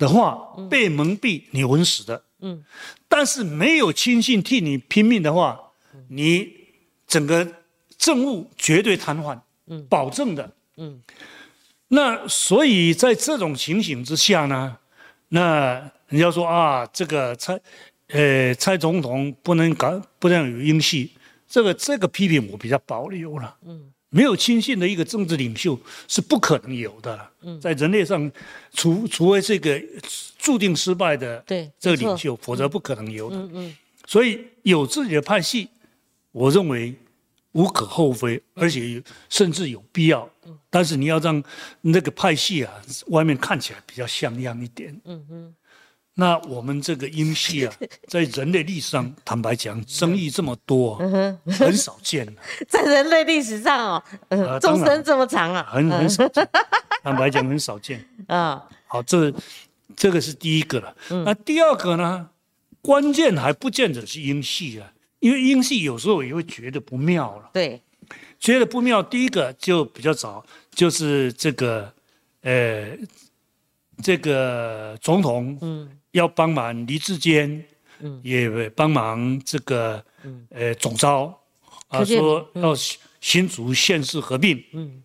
的话，被蒙蔽，你稳死的。嗯但是没有亲信替你拼命的话，你整个政务绝对瘫痪，嗯保证的。嗯那所以在这种情形之下呢，那人家说啊，这个蔡，呃，蔡总统不能搞，不能有英系，这个这个批评我比较保留了。嗯没有亲信的一个政治领袖是不可能有的了。在人类上，除除非这个注定失败的这个领袖，否则不可能有的。嗯嗯所以有自己的派系，我认为无可厚非，而且甚至有必要。但是你要让那个派系啊，外面看起来比较像样一点。嗯嗯，那我们这个英系啊，在人类历史上，坦白讲，争议这么多，很少见的，在人类历史上哦，呃啊当然众生这么长啊，很很少见。坦白讲，很少见。啊，好，这这个是第一个了。那第二个呢？关键还不见得是英系啊，因为英系有时候也会觉得不妙了。对，觉得不妙，第一个就比较早，就是这个，呃，这个总统嗯要帮忙黎志坚，嗯。也帮忙这个，嗯。呃，总招啊，柯建铭说要新新竹县市合并，嗯。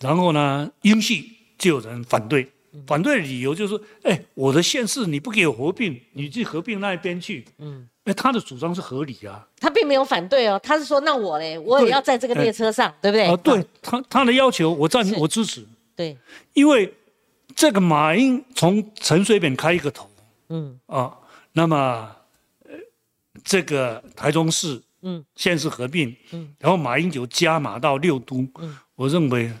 然后呢，英系就有人反对，嗯。反对的理由就是说，哎，我的县市你不给我合并，你去合并那一边去，嗯，哎，他的主张是合理啊，他并没有反对哦，他是说那我嘞，我也要在这个列车上，对不对？啊，对他他的要求我赞是。我支持，对，因为这个马英从陈水扁开一个头嗯。啊，那么呃，这个台中市嗯。县市合并，嗯。然后马英九加码到六都，嗯。我认为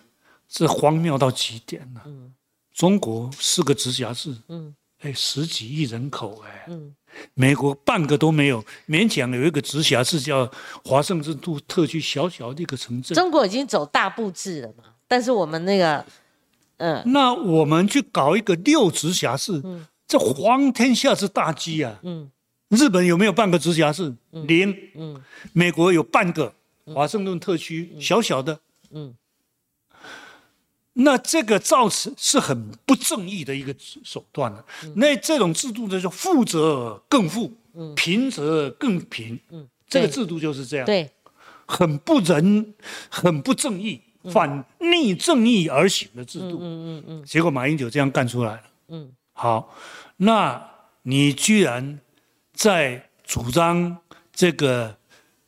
这荒谬到极点了。嗯。中国四个直辖市，嗯。哎，十几亿人口，哎，嗯。美国半个都没有，勉强有一个直辖市叫华盛顿特特区，小小的一个城镇。中国已经走大步制了嘛，但是我们那个，嗯。那我们去搞一个六直辖市，这皇天下之大稽啊！嗯日本有没有半个直辖市？零。嗯美国有半个华盛顿特区，小小的。嗯那这个造成是很不正义的一个手段了、嗯那这种制度呢，就富则更富，贫则更贫。这个制度就是这样，对，很不仁，很不正义，反逆正义而行的制度。嗯嗯嗯结果马英九这样干出来了。嗯好，那你居然在主张这个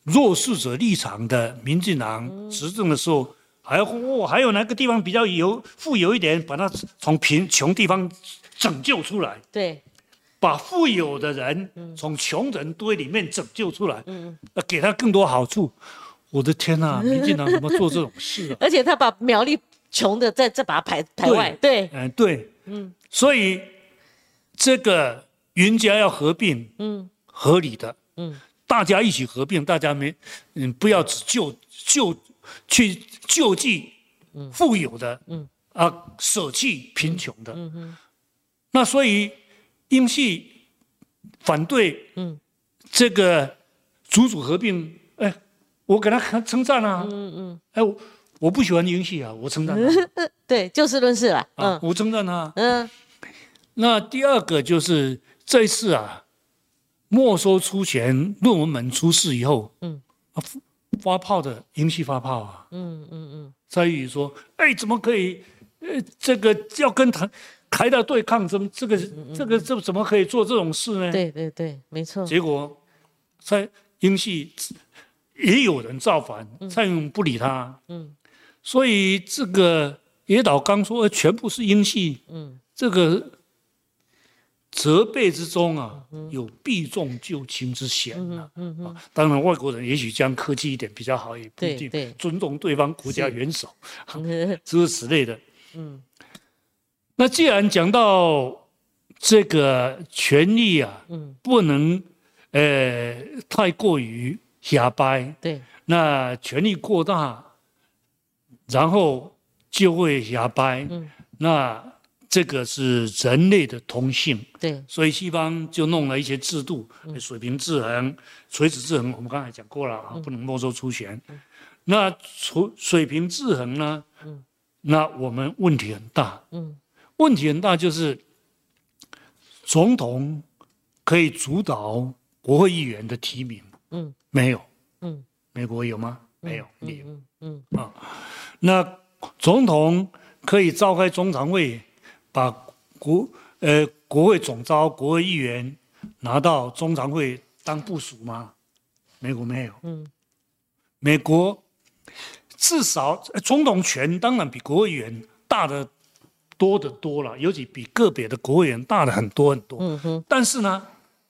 弱势者立场的民进党执政的时候，还要哦，还有哪个地方比较有富有一点，把它从贫穷地方拯救出来，对，把富有的人从穷人堆里面拯救出来，呃，给他更多好处。我的天呐、民进党怎么做这种事啊？而且他把苗栗穷的再再把它排排外，对，嗯、对，嗯，所以这个云家要合并，嗯，合理的，嗯，大家一起合并，大家没，嗯，不要只救救去救济富有的，嗯，啊，舍弃贫穷的，嗯哼，那所以英系反对，嗯，这个祖祖合并，哎，我给他称赞啊，嗯嗯，哎，我我不喜欢英系啊，我称赞他。对，就事论事了，啊，嗯。我称赞他。嗯那第二个就是这一次啊，没收出钱，论文门出事以后，嗯。啊，发炮的英系发炮啊，嗯嗯嗯，在于说，哎，怎么可以，呃，这个要跟台台大对抗，怎么这个这个这怎么可以做这种事呢？对对对，没错，结果蔡英系也有人造反，蔡英文不理他，嗯。所以这个野岛刚说，呃全部是英系，嗯。这个责备之中啊，有避重就轻之嫌啊。嗯嗯啊当然，外国人也许这样客气一点比较好，也不一定尊重对方国家元首，嗯 诸如此类的。嗯。那既然讲到这个权力啊，嗯，不能呃太过于狭掰，对，那权力过大，然后就会狭掰。嗯。那这个是人类的通性，对，所以西方就弄了一些制度，水平制衡、垂直制衡，我们刚才讲过了啊，不能没收出钱。那水水平制衡呢？那我们问题很大。嗯问题很大，就是总统可以主导国会议员的提名，嗯没有？嗯美国有吗？没有，零。嗯嗯那总统可以召开中常会，把国呃国会总召、国会议员拿到中常会当部署吗？美国没有。嗯美国至少呃总统权当然比国会议员大的多得多了，尤其比个别的国会议员大的很多很多。嗯哼但是呢，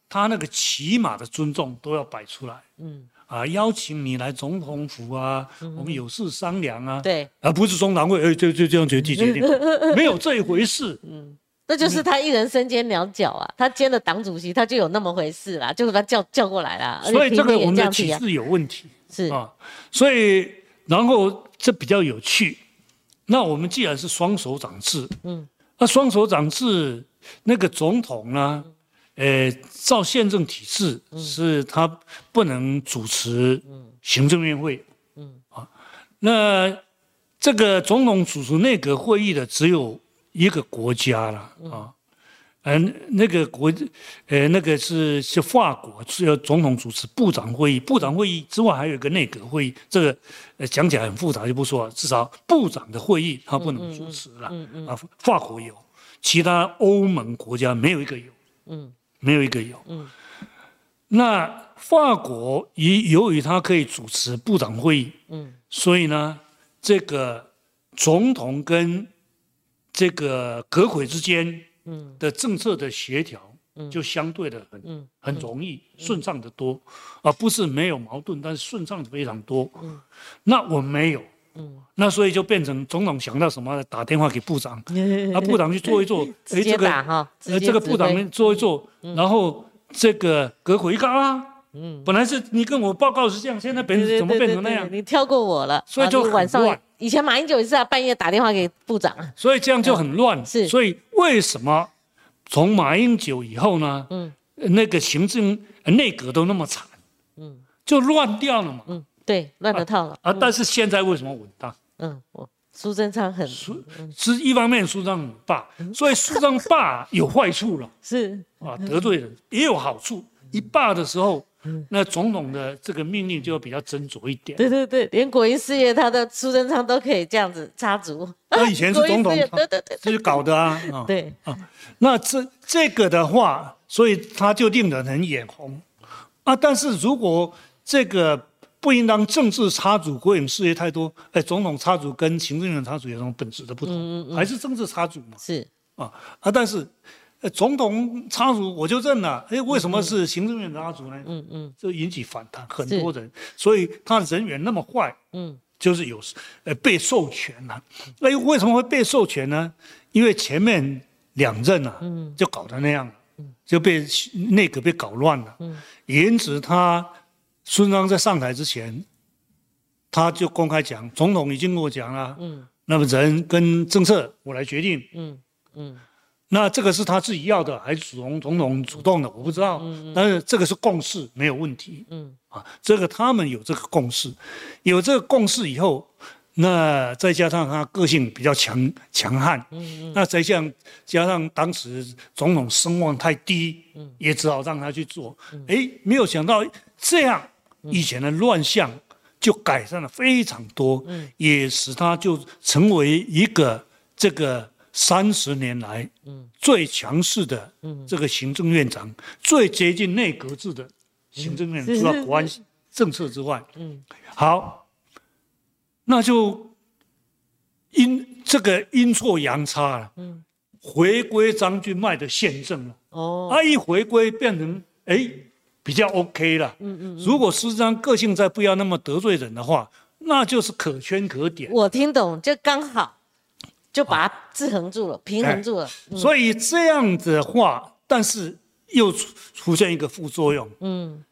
他那个起码的尊重都要摆出来嗯，啊，邀请你来总统府啊，我们有事商量啊，对，而不是中常会，哎，就就这样决定决定，没有这一回事。嗯那就是他一人身兼两角啊，他兼了党主席，他就有那么回事啦，就把他叫叫过来啦。所以这个我们的这样提啊体制有问题是啊，所以然后这比较有趣。那我们既然是双手掌制，嗯，那双手掌制那个总统呢，呃，照宪政体制是他不能主持行政院会，嗯。啊，那这个总统主持内阁会议的只有一个国家了啊。嗯，那个国，呃，那个是是法国，是由总统主持部长会议，部长会议之外还有一个内阁会议，这个呃讲起来很复杂，就不说了。至少部长的会议他不能主持了，啊，法国有，其他欧盟国家没有一个有，嗯没有一个有。嗯。那法国也由于他可以主持部长会议，嗯。所以呢，这个总统跟这个阁揆之间嗯。的政策的协调，就相对的很、嗯。很容易、顺畅的多，而不是没有矛盾，但是顺畅的非常多。嗯。那我们没有，嗯。那所以就变成总统想到什么打电话给部长，啊，部长去做一做，哎，直接这个打哈，呃，这个部长做一做，然后这个隔回一看啊，嗯，本来是你跟我报告是这样，现在变对怎么变成那样？你跳过我了，所以就晚上乱。以前马英九也是啊，半夜打电话给部长啊，所以这样就很乱。是。所以为什么从马英九以后呢？嗯。那个行政呃内阁都那么惨，嗯。就乱掉了嘛。嗯，对，乱了套了，啊，但是现在为什么稳当？嗯，我苏贞昌很是一方面苏章很霸，所以苏章霸有坏处了 是啊，得罪人也有好处。一霸的时候，那总统的这个命令就比较斟酌一点。对对对，连国营事业他的苏贞昌都可以这样子插足。那以前是总统 对对对就搞的啊。对啊，那这这个的话，所以他就令人很眼红啊。但是如果这个不应当政治插足国营事业太多，哎，总统插足跟行政院插足有什么本质的不同？还是政治插足嘛？是啊啊！但是，呃，总统插足我就认了。哎，为什么是行政院插足呢？嗯嗯，就引起反弹，很多人，所以他人缘那么坏，嗯，就是有呃被授权了。那为什么会被授权呢？因为前面两任啊，嗯，就搞得那样，就被内阁被搞乱了，嗯，因此他孙中山在上台之前，他就公开讲，总统已经跟我讲了，嗯，那么人跟政策我来决定，嗯。嗯，那这个是他自己要的，还是总总统主动的？我不知道。嗯但是这个是共识，没有问题。嗯。啊，这个他们有这个共识，有这个共识以后，那再加上他个性比较强强悍。嗯嗯。那再像加上当时总统声望太低，嗯，也只好让他去做。哎，没有想到这样，以前的乱象就改善了非常多。嗯。也使他就成为一个这个。三十年来，嗯，最强势的，嗯，这个行政院长，最接近内阁制的行政院，除了国安政策之外，嗯，好，那就阴这个阴错阳差了，嗯，回归张俊迈的宪政了，哦，他一回归变成哎比较 OK 了，嗯嗯，如果施章个性再不要那么得罪人的话，那就是可圈可点。我听懂，就刚好。就把它制衡住了，平衡住了。所以这样的话，但是又出出现一个副作用。嗯，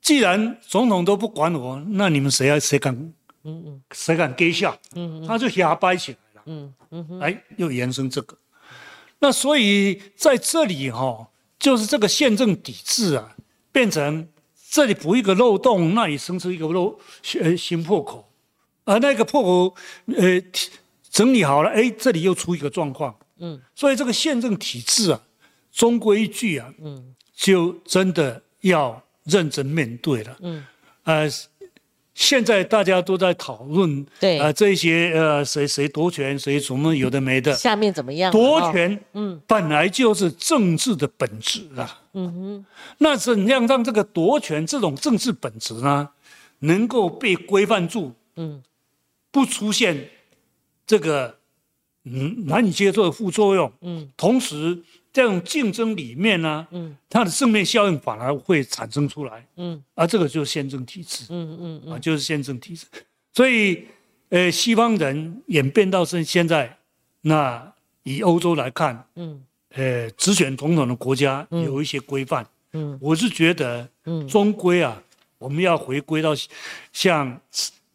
既然总统都不管我，那你们谁要谁敢？嗯嗯，谁敢给下？嗯嗯，他就瞎掰起来了。嗯嗯，哎，又延伸这个。那所以在这里哈，就是这个宪政抵制啊，变成这里补一个漏洞，那里生出一个漏呃新破口，而那个破口呃。整理好了，哎，这里又出一个状况，嗯，所以这个宪政体制啊，中规矩啊，嗯，就真的要认真面对了，嗯，呃，现在大家都在讨论，对，呃，这些呃，谁谁夺权，谁什么有的没的，下面怎么样？夺权，嗯，本来就是政治的本质啊，嗯哼，那怎样让这个夺权这种政治本质呢，能够被规范住，嗯，不出现。这个嗯难以接受的副作用，嗯，同时这种竞争里面呢，嗯，它的正面效应反而会产生出来，嗯，而这个就是宪政体制，嗯嗯嗯，啊，就是宪政体制，所以呃，西方人演变到现现在，那以欧洲来看，嗯，呃，直选总统的国家有一些规范，嗯，我是觉得，嗯，终归啊，我们要回归到像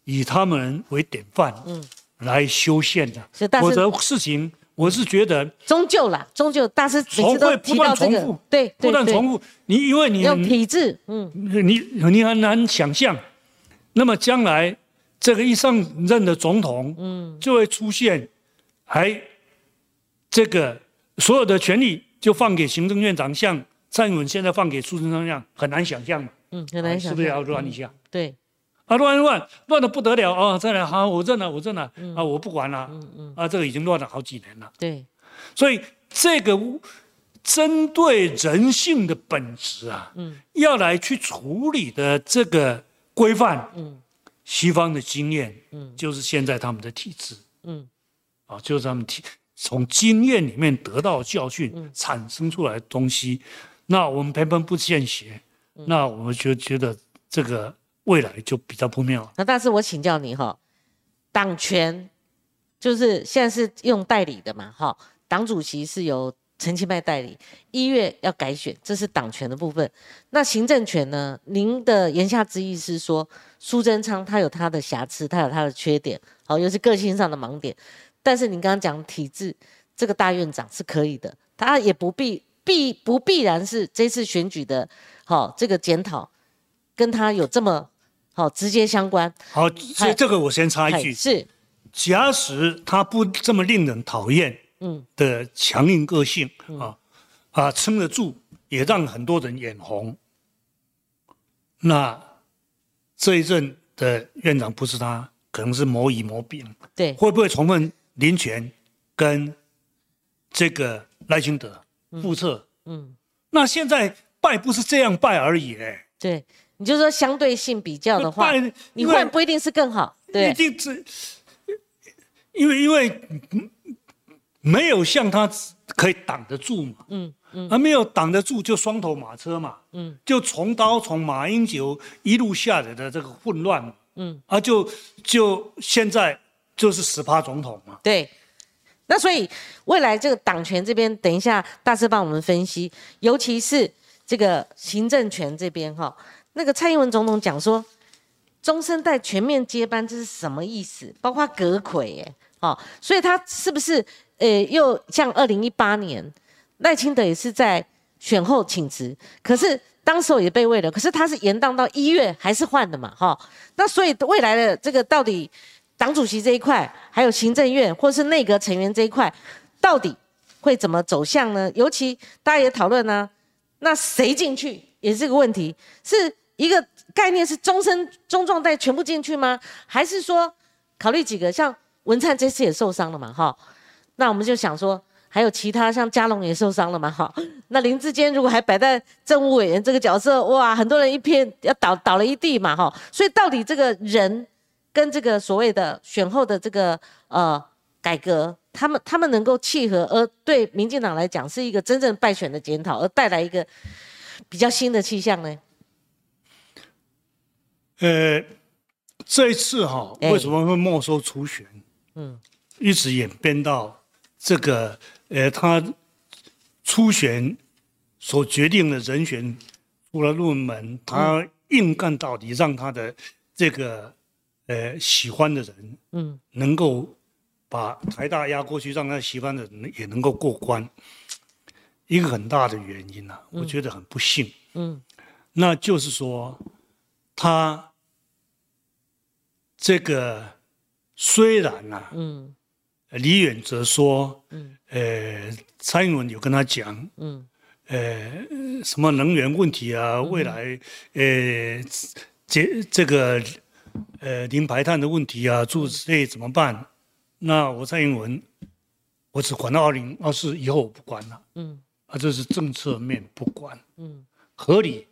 以他们为典范，嗯。来修宪的，否则事情我是觉得终究啦，终究大师每次都提到这个，对，不断重复。你因为你用体制，嗯，你你很难想象，那么将来这个一上任的总统，嗯，就会出现，还这个所有的权利就放给行政院长，像蔡英文现在放给苏贞昌一样，很难想象嘛，嗯，很难想象，是不是要乱一下？对。啊，乱乱乱的不得了啊！再来，好，我认了，我认了，啊，我不管了，嗯嗯，啊，这个已经乱了好几年了。对，所以这个针对人性的本质啊，嗯，要来去处理的这个规范，嗯，西方的经验，嗯，就是现在他们的体制，嗯，啊，就是他们体从经验里面得到教训产生出来的东西，那我们偏偏不见血，那我们就觉得这个。未来就比较不妙。那但是我请教你哈，党权就是现在是用代理的嘛哈，党主席是由陈其迈代理，一月要改选，这是党权的部分。那行政权呢？您的言下之意是说，苏贞昌他有他的瑕疵，他有他的缺点，好，又是个性上的盲点。但是您刚刚讲体制，这个大院长是可以的，他也不必必不必然是这次选举的，好这个检讨跟他有这么。好，直接相关。好，所以这个我先插一句：是，假使他不这么令人讨厌，嗯。的强硬个性啊，啊撑得住，也让很多人眼红。那这一任的院长不是他，可能是某乙某丙，对，会不会重复林权跟这个赖清德复测？嗯，那现在拜不是这样拜而已，哎，对，你就说相对性比较的话，败你换不一定是更好，对。一，定是，因为因为嗯没有像他可以挡得住嘛，嗯嗯。而没有挡得住就双头马车嘛，嗯。就从刀从马英九一路下来的这个混乱嘛，嗯，啊就就现在就是十趴总统嘛，对。那所以未来这个党权这边，等一下大师帮我们分析，尤其是这个行政权这边哈，那个蔡英文总统讲说，中生代全面接班，这是什么意思？包括阁魁，耶，哦，所以他是不是呃，又像二零一八年赖清德也是在选后请辞，可是当时候也被位了，可是他是延宕到一月还是换的嘛，哈、那所以未来的这个到底党主席这一块，还有行政院或是内阁成员这一块，到底会怎么走向呢？尤其大家也讨论呢、那谁进去也是个问题，是一个概念是终身中壮代全部进去吗？还是说考虑几个像文灿这次也受伤了嘛，哈，那我们就想说。还有其他像嘉龙也受伤了嘛，哈，那林志坚如果还摆在政务委员这个角色，哇，很多人一片要倒倒了一地嘛，哈，所以到底这个人跟这个所谓的选后的这个呃改革，他们他们能够契合，而对民进党来讲是一个真正败选的检讨，而带来一个比较新的气象呢？呃，这一次哈、哎。为什么会没收初选？嗯，一直演变到这个呃，他初选所决定的人选出了论门，他硬干到底，让他的这个呃喜欢的人嗯。能够把台大压过去，让他喜欢的人也能够过关。一个很大的原因啊，我觉得很不幸，嗯。那就是说，他这个虽然啊，嗯。李远哲说，嗯。呃，蔡英文有跟他讲，嗯。呃，什么能源问题啊，未来，呃，这这个，呃，零排碳的问题啊，诸如此类怎么办？那我蔡英文，我只管到二零二四以后我不管了，嗯。啊，这是政策面不管，嗯。合理，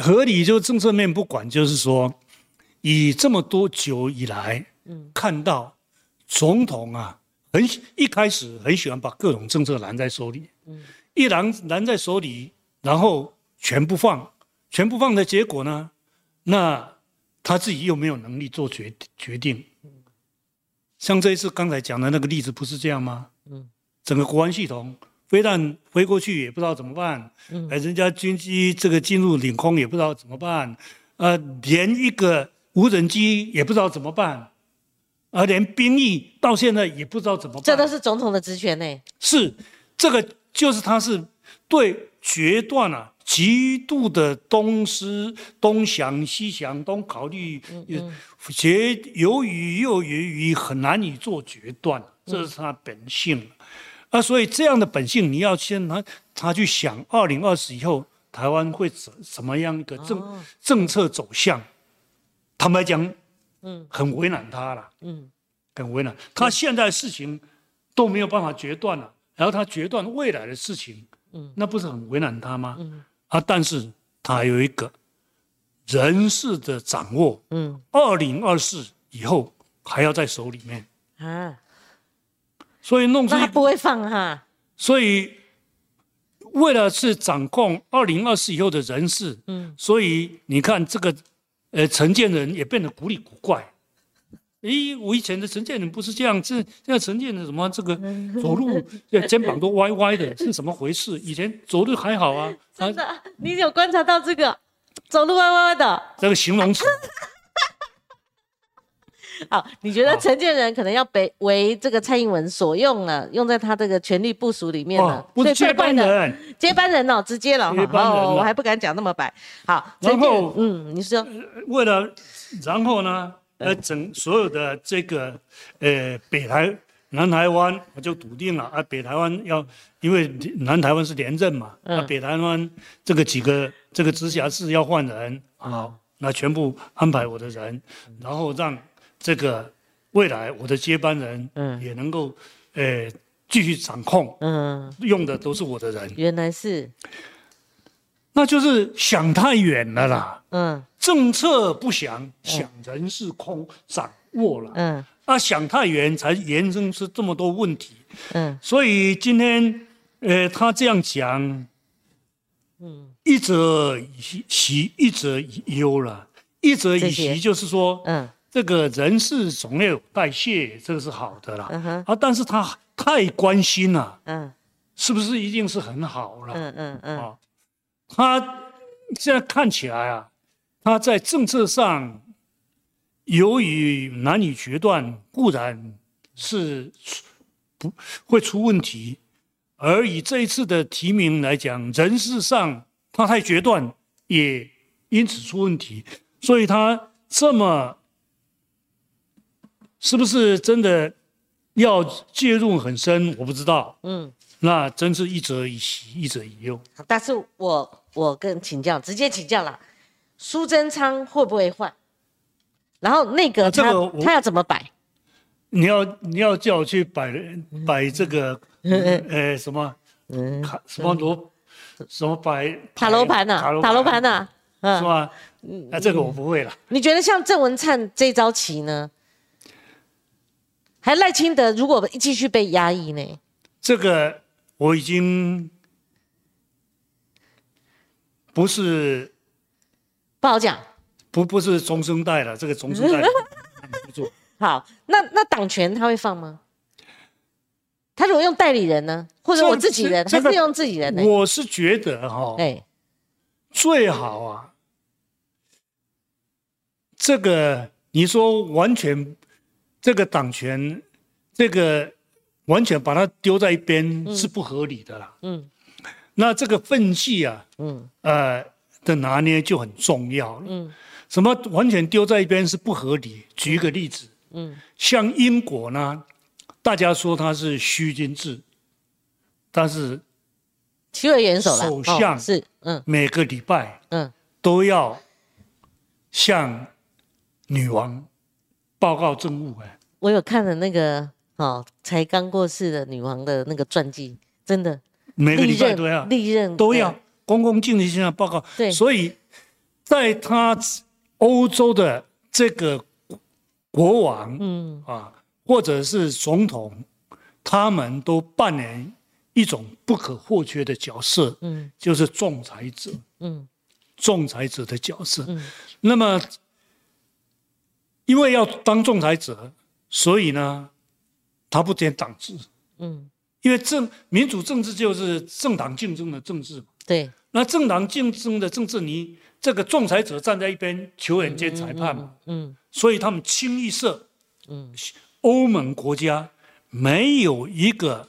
合理就政策面不管，就是说，以这么多久以来，嗯看到总统啊，很一开始很喜欢把各种政策揽在手里，嗯一揽揽在手里，然后全不放，全不放的结果呢，那他自己又没有能力做决决定。像这一次刚才讲的那个例子，不是这样吗？嗯整个国安系统飞弹飞过去也不知道怎么办，嗯呃，人家军机这个进入领空也不知道怎么办，呃，连一个无人机也不知道怎么办，而，连兵役到现在也不知道怎么办。这都是总统的职权呢。是这个，就是他是对决断啊，极度的东思东想西想，东考虑，也决由于又由于很难以做决断，这是他本性。啊，所以这样的本性，你要先他他去想，二零二四以后台湾会怎怎么样一个政、哦政策走向？坦白讲，嗯很为难他了。嗯很为难。他现在事情都没有办法决断了，然后他决断未来的事情，嗯那不是很为难他吗？嗯啊，但是他还有一个人事的掌握，嗯二零二四以后还要在手里面，啊，所以弄出一，那他不会放哈。所以为了是掌控二零二四以后的人事，嗯所以你看这个，呃，陈建仁也变得古里古怪。咦，我以前的陈建仁不是这样，这现在陈建仁怎么这个 走路呃肩膀都歪歪的，是怎么回事？以前走路还好啊，啊真，的，你有观察到这个走路歪歪歪的？这个形容词 好，你觉得好。陈建仁可能要被为这个蔡英文所用了，用在他这个权力部署里面了哦，，不是接班人，接班人哦，直接了我还不敢讲那么白。好，然后嗯，你说，为了然后呢，呃，整所有的这个呃北台南台湾我就笃定了啊，北台湾要因为南台湾是连任嘛，啊，嗯北台湾这个几个这个直辖市要换人，好，那全部安排我的人，然后让这个未来我的接班人，嗯，也能够，呃，继续掌控，嗯，用的都是我的人。原来是，那就是想太远了啦，嗯，政策不想，想人是空，掌握了，嗯，啊，想太远才延伸出这么多问题，嗯，所以今天，呃，他这样讲。嗯，一则以喜，一则以忧了。一则以喜，就是说，嗯，这个人是总要有代谢，这个是好的啦。嗯。啊，但是他太关心了，嗯，是不是一定是很好了？嗯嗯嗯。啊，他现在看起来啊，他在政策上由于难以决断，固然是不会出问题。而以这一次的提名来讲，人事上他太决断，也因此出问题。所以他这么是不是真的要介入很深？我不知道。嗯，那真是一则以喜，一则以忧。但是我我跟请教，直接请教了，苏贞昌会不会换？然后那个他他要怎么摆？你要你要叫我去摆摆这个。呃，什么？卡什么罗？什么摆塔罗盘呐？塔罗盘呐？是吧？那这个我不会了。你觉得像郑文灿这招棋呢？还赖清德如果继续被压抑呢？这个我已经不是不好讲，不不是中生代了。这个中生代 不做。好，那那党权他会放吗？他如果用代理人呢，或者我自己人，还是用自己人呢？我是觉得哈，哎，最好啊，这个你说完全这个党权，这个完全把它丢在一边是不合理的啦。嗯，那这个分际啊，嗯，呃的拿捏就很重要了。嗯，什么完全丢在一边是不合理？举一个例子，嗯，像英国呢。大家说它是虚君制，但是七位元首首相是嗯，每个礼拜嗯都要向女王报告政务哎。我有看了那个哦，才刚过世的女王的那个传记，真的每个礼拜都要历任都要恭恭敬敬向报告。对，所以在他欧洲的这个国王嗯啊。或者是总统，他们都扮演一种不可或缺的角色，嗯，就是仲裁者，嗯，仲裁者的角色。嗯，那么因为要当仲裁者，所以呢，他不兼党制，嗯，因为政民主政治就是政党竞争的政治对，那政党竞争的政治，你这个仲裁者站在一边，球员兼裁判嘛，嗯，所以他们清一色，嗯。欧盟国家没有一个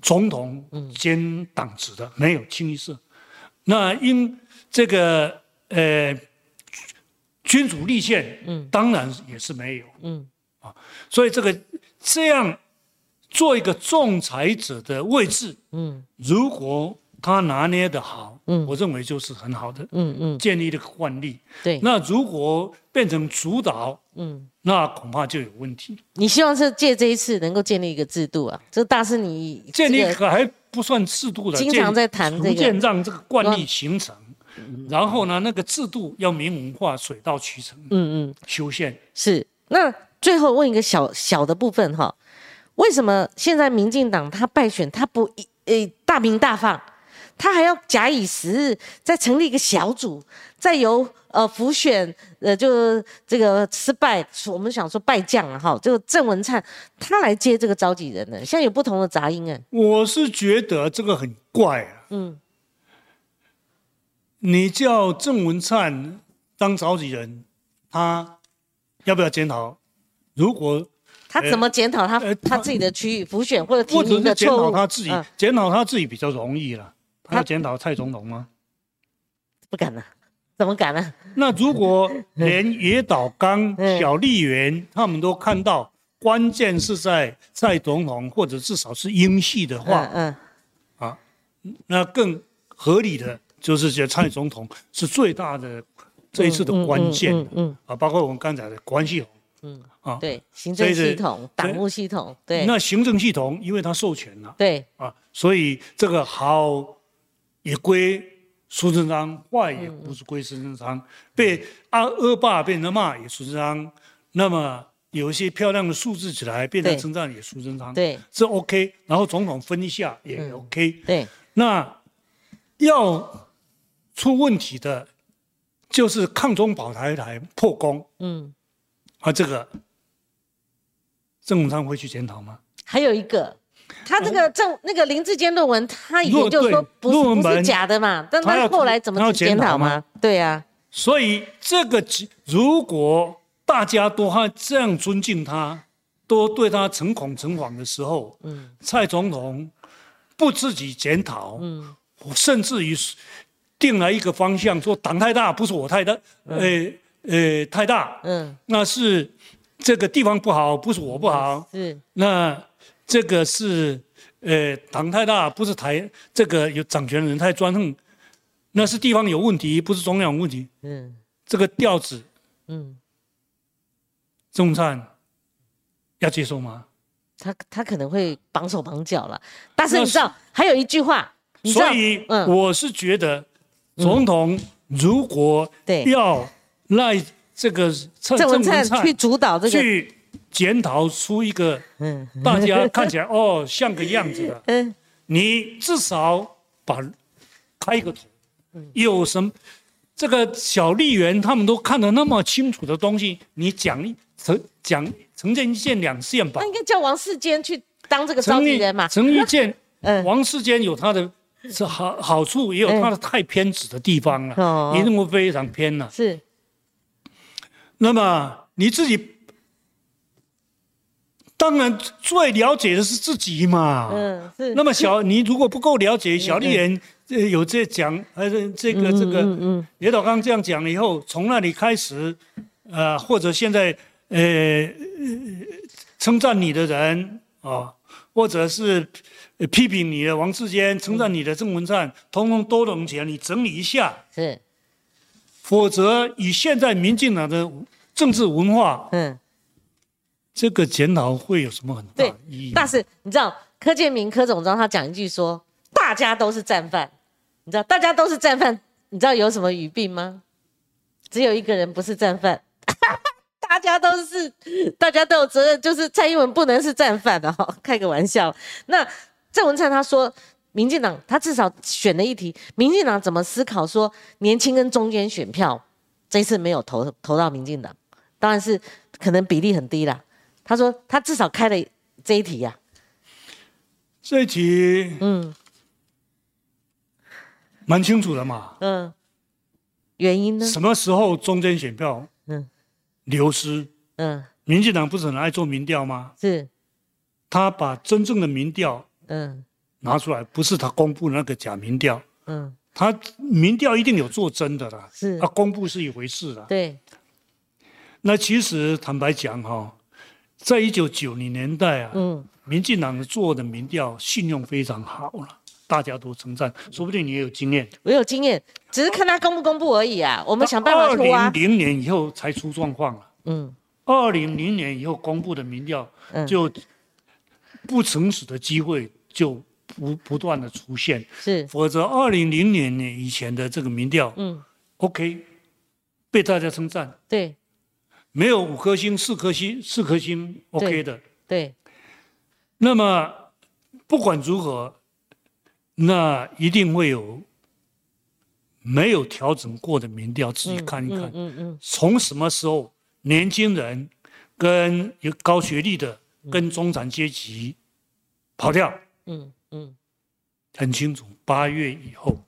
总统兼党职的，没有清一色。那因这个呃君主立宪，嗯，当然也是没有，嗯啊，所以这个这样做一个仲裁者的位置，嗯，如果他拿捏的好，嗯，我认为就是很好的，嗯嗯，建立的惯例。对，那如果变成主导，嗯。那恐怕就有问题。你希望是借这一次能够建立一个制度啊？这大是你建立可还不算制度的，经常在谈这个，让这个惯例形成。然后呢，那个制度要明文化，水到渠成。嗯嗯，修宪是。那最后问一个小小的部分哈，为什么现在民进党他败选，他不诶大名大放，他还要假以时日再成立一个小组，再由。呃，浮选，呃，就这个失败，我们想说败将啊，哈，这个郑文灿他来接这个召集人呢，现在有不同的杂音哎。我是觉得这个很怪啊。嗯。你叫郑文灿当召集人，他要不要检讨？如果他怎么检讨他他自己的区域浮选或者提名的错误？检讨他自己，检讨他自己比较容易了。他要检讨蔡总统吗？不敢了。怎么敢呢？那如果 连野岛刚、小笠原他们都看到，关键是在蔡总统或者至少是英系的话，嗯，啊，那更合理的就是觉得蔡总统是最大的这一次的关键嗯嗯啊，包括我们刚才的国安系统，嗯，啊，对，行政系统、党务系统，对。那行政系统因为他授权了对，啊，所以这个好也归苏贞昌，坏也不是归苏贞昌，被阿恶霸被人家骂也苏贞昌，那么有一些漂亮的数字起来被人对。家称赞也苏贞昌，对。这 OK，然后总统分一下也 OK，、对，那要出问题的，就是抗中保台台破功嗯，啊，这个郑文昌会去检讨吗？还有一个。他这个正那个林志坚论文，他以前就说不是不是假的嘛，但他后来怎么去检讨吗吗？对啊呀，所以这个如果大家都还这样尊敬他，都对他诚恐诚惶的时候，嗯蔡总统不自己检讨，嗯甚至于定了一个方向，说党太大不是我太大，呃呃太大，嗯，那是这个地方不好，不是我不好，是。那这个是呃党太大，不是台这个有掌权人太专横，那是地方有问题，不是中央有问题。嗯。这个调子，嗯，郑文灿要接受吗？他他可能会绑手绑脚了，但是你知道还有一句话，所以嗯。我是觉得，总统如果要赖这个郑郑文灿去主导这个，去检讨出一个嗯。大家看起来哦像个样子的，嗯。你至少把开个头，嗯。有什么这个小丽媛他们都看得那么清楚的东西，你讲一呈讲呈现一线两线吧那。应该叫王世坚去当这个召集人嘛，陈玉健，嗯。王世坚有他的是好好处，也有他的太偏执的地方了，哦。一定会非常偏了。是。那么你自己当然最了解的是自己嘛。嗯是，那么小，你如果不够了解小丽人，呃，有这讲，呃，这个这个，嗯嗯野岛刚这样讲了以后，从那里开始，呃，或者现在，呃，呃称赞你的人啊、或者是呃批评你的王世坚，称赞你的郑文灿，通通都能起来，你整理一下，是否则以现在民进党的政治文化，嗯。这个检讨会有什么很大的意义？但是你知道柯建明柯总章他讲一句说，大家都是战犯，你知道大家都是战犯，你知道有什么语病吗？只有一个人不是战犯，大家都是，大家都有责任，就是蔡英文不能是战犯的哈，开个玩笑。那郑文灿他说，民进党他至少选了一题，民进党怎么思考说年轻跟中间选票这一次没有投投到民进党，当然是可能比例很低啦。他说他至少开了这一题呀、这一题嗯蛮清楚的嘛。嗯，原因呢？什么时候中间选票嗯流失？嗯，民进党不是很爱做民调吗？是他把真正的民调嗯拿出来，不是他公布那个假民调，嗯他民调一定有做真的啦。是他公布是一回事啦。对那其实坦白讲哈、在一九九零年代啊，嗯民进党做的民调信用非常好了，大家都称赞，说不定你也有经验。我有经验，只是看他公不公布而已啊。我们想办法二出啊零。零年以后才出状况了。嗯二零零年以后公布的民调，嗯就不诚实的机会就不不断的出现，是。否则二零零年以前的这个民调嗯，OK，被大家称赞，对。没有五颗星、四颗星、四颗星 OK 的。对。那么不管如何，那一定会有没有调整过的民调，自己看一看。嗯嗯嗯。从什么时候年轻人跟有高学历的跟中产阶级跑掉，嗯嗯，很清楚。八月以后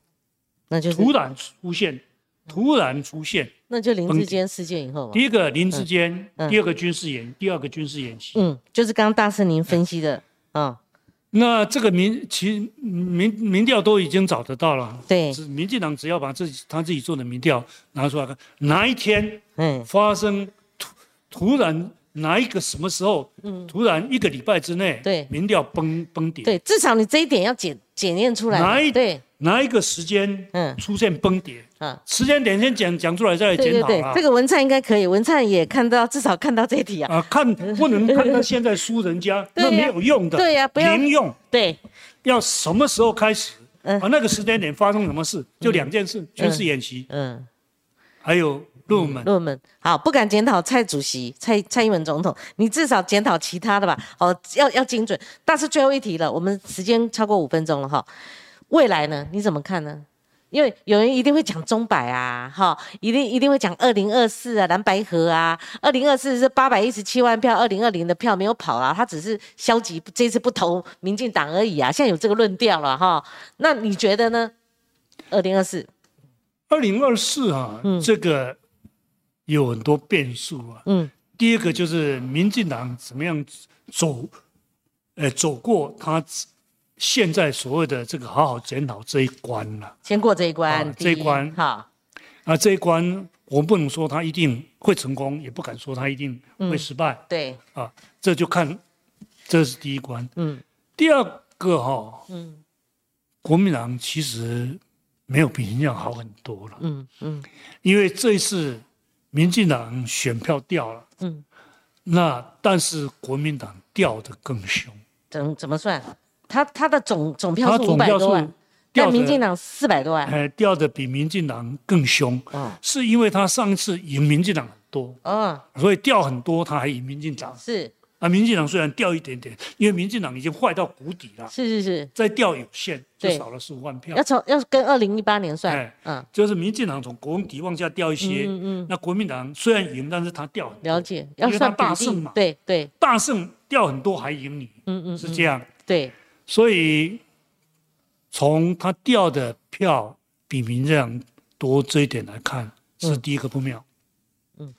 那就是突然出现，突然出现。那就林志坚事件以后第。一个林志坚，嗯第二个军事演，第二个军事演习。嗯，就是刚刚大师您分析的啊，那这个民其民民调都已经找得到了，对，民进党只要把自己他自己做的民调拿出来看，哪一天嗯发生突突然哪一个什么时候，嗯。突然一个礼拜之内，对。民调崩崩跌，对，至少你这一点要检检验出来，哪一对，哪一个时间嗯。出现崩跌？啊，时间点先讲讲出来再来对对对，检讨啊。这。个文灿应该可以，文灿也看到，至少看到这一题啊，啊，看 不能看他现在输人家，那没有用的。对呀不要。零用，对，要什么时候开始？嗯。啊，那个时间点发生什么事？就两件事：军事演习，嗯。还有论文。论文好，不敢检讨蔡主席、蔡蔡英文总统，你至少检讨其他的吧。哦，要要精准。但是最后一题了，我们时间超过五分钟了哈。未来呢？你怎么看呢？因为有人一定会讲中百啊，哈，一定一定会讲二零二四啊，蓝白河啊，二零二四是八百一十七万票，二零二零的票没有跑啊，他只是消极，这次不投民进党而已啊。现在有这个论调了哈，那你觉得呢？二零二四，二零二四啊，这个有很多变数啊。嗯。第一个就是民进党怎么样走，呃，走过他现在所谓的这个好好检讨这一关了、先过这一关，啊这一关。好，啊，这一关我不能说他一定会成功，也不敢说他一定会失败、对，啊，这就看这是第一关。嗯。第二个哈、嗯。国民党其实没有比民进党好很多了，嗯嗯。因为这一次民进党选票掉了，嗯，那但是国民党掉的更凶，怎怎么算？他他的总总票他是五百多万，但民进党四百多万。哎掉的比民进党更凶，哦是因为他上次赢民进党很多，哦，所以掉很多，他还赢民进党。是啊，民进党虽然掉一点点，因为民进党已经坏到谷底了，是是是，再掉有限，就少了十五万票。要。从要跟二零一八年算哎，嗯，就是民进党从国民底往下掉一些，嗯嗯那国民党虽然赢，但是他掉很多。了解，要算大胜嘛，对对，大胜掉很多还赢你，嗯嗯是这样。对，所以从他掉的票比民进党多这一点来看，是第一个不妙。嗯。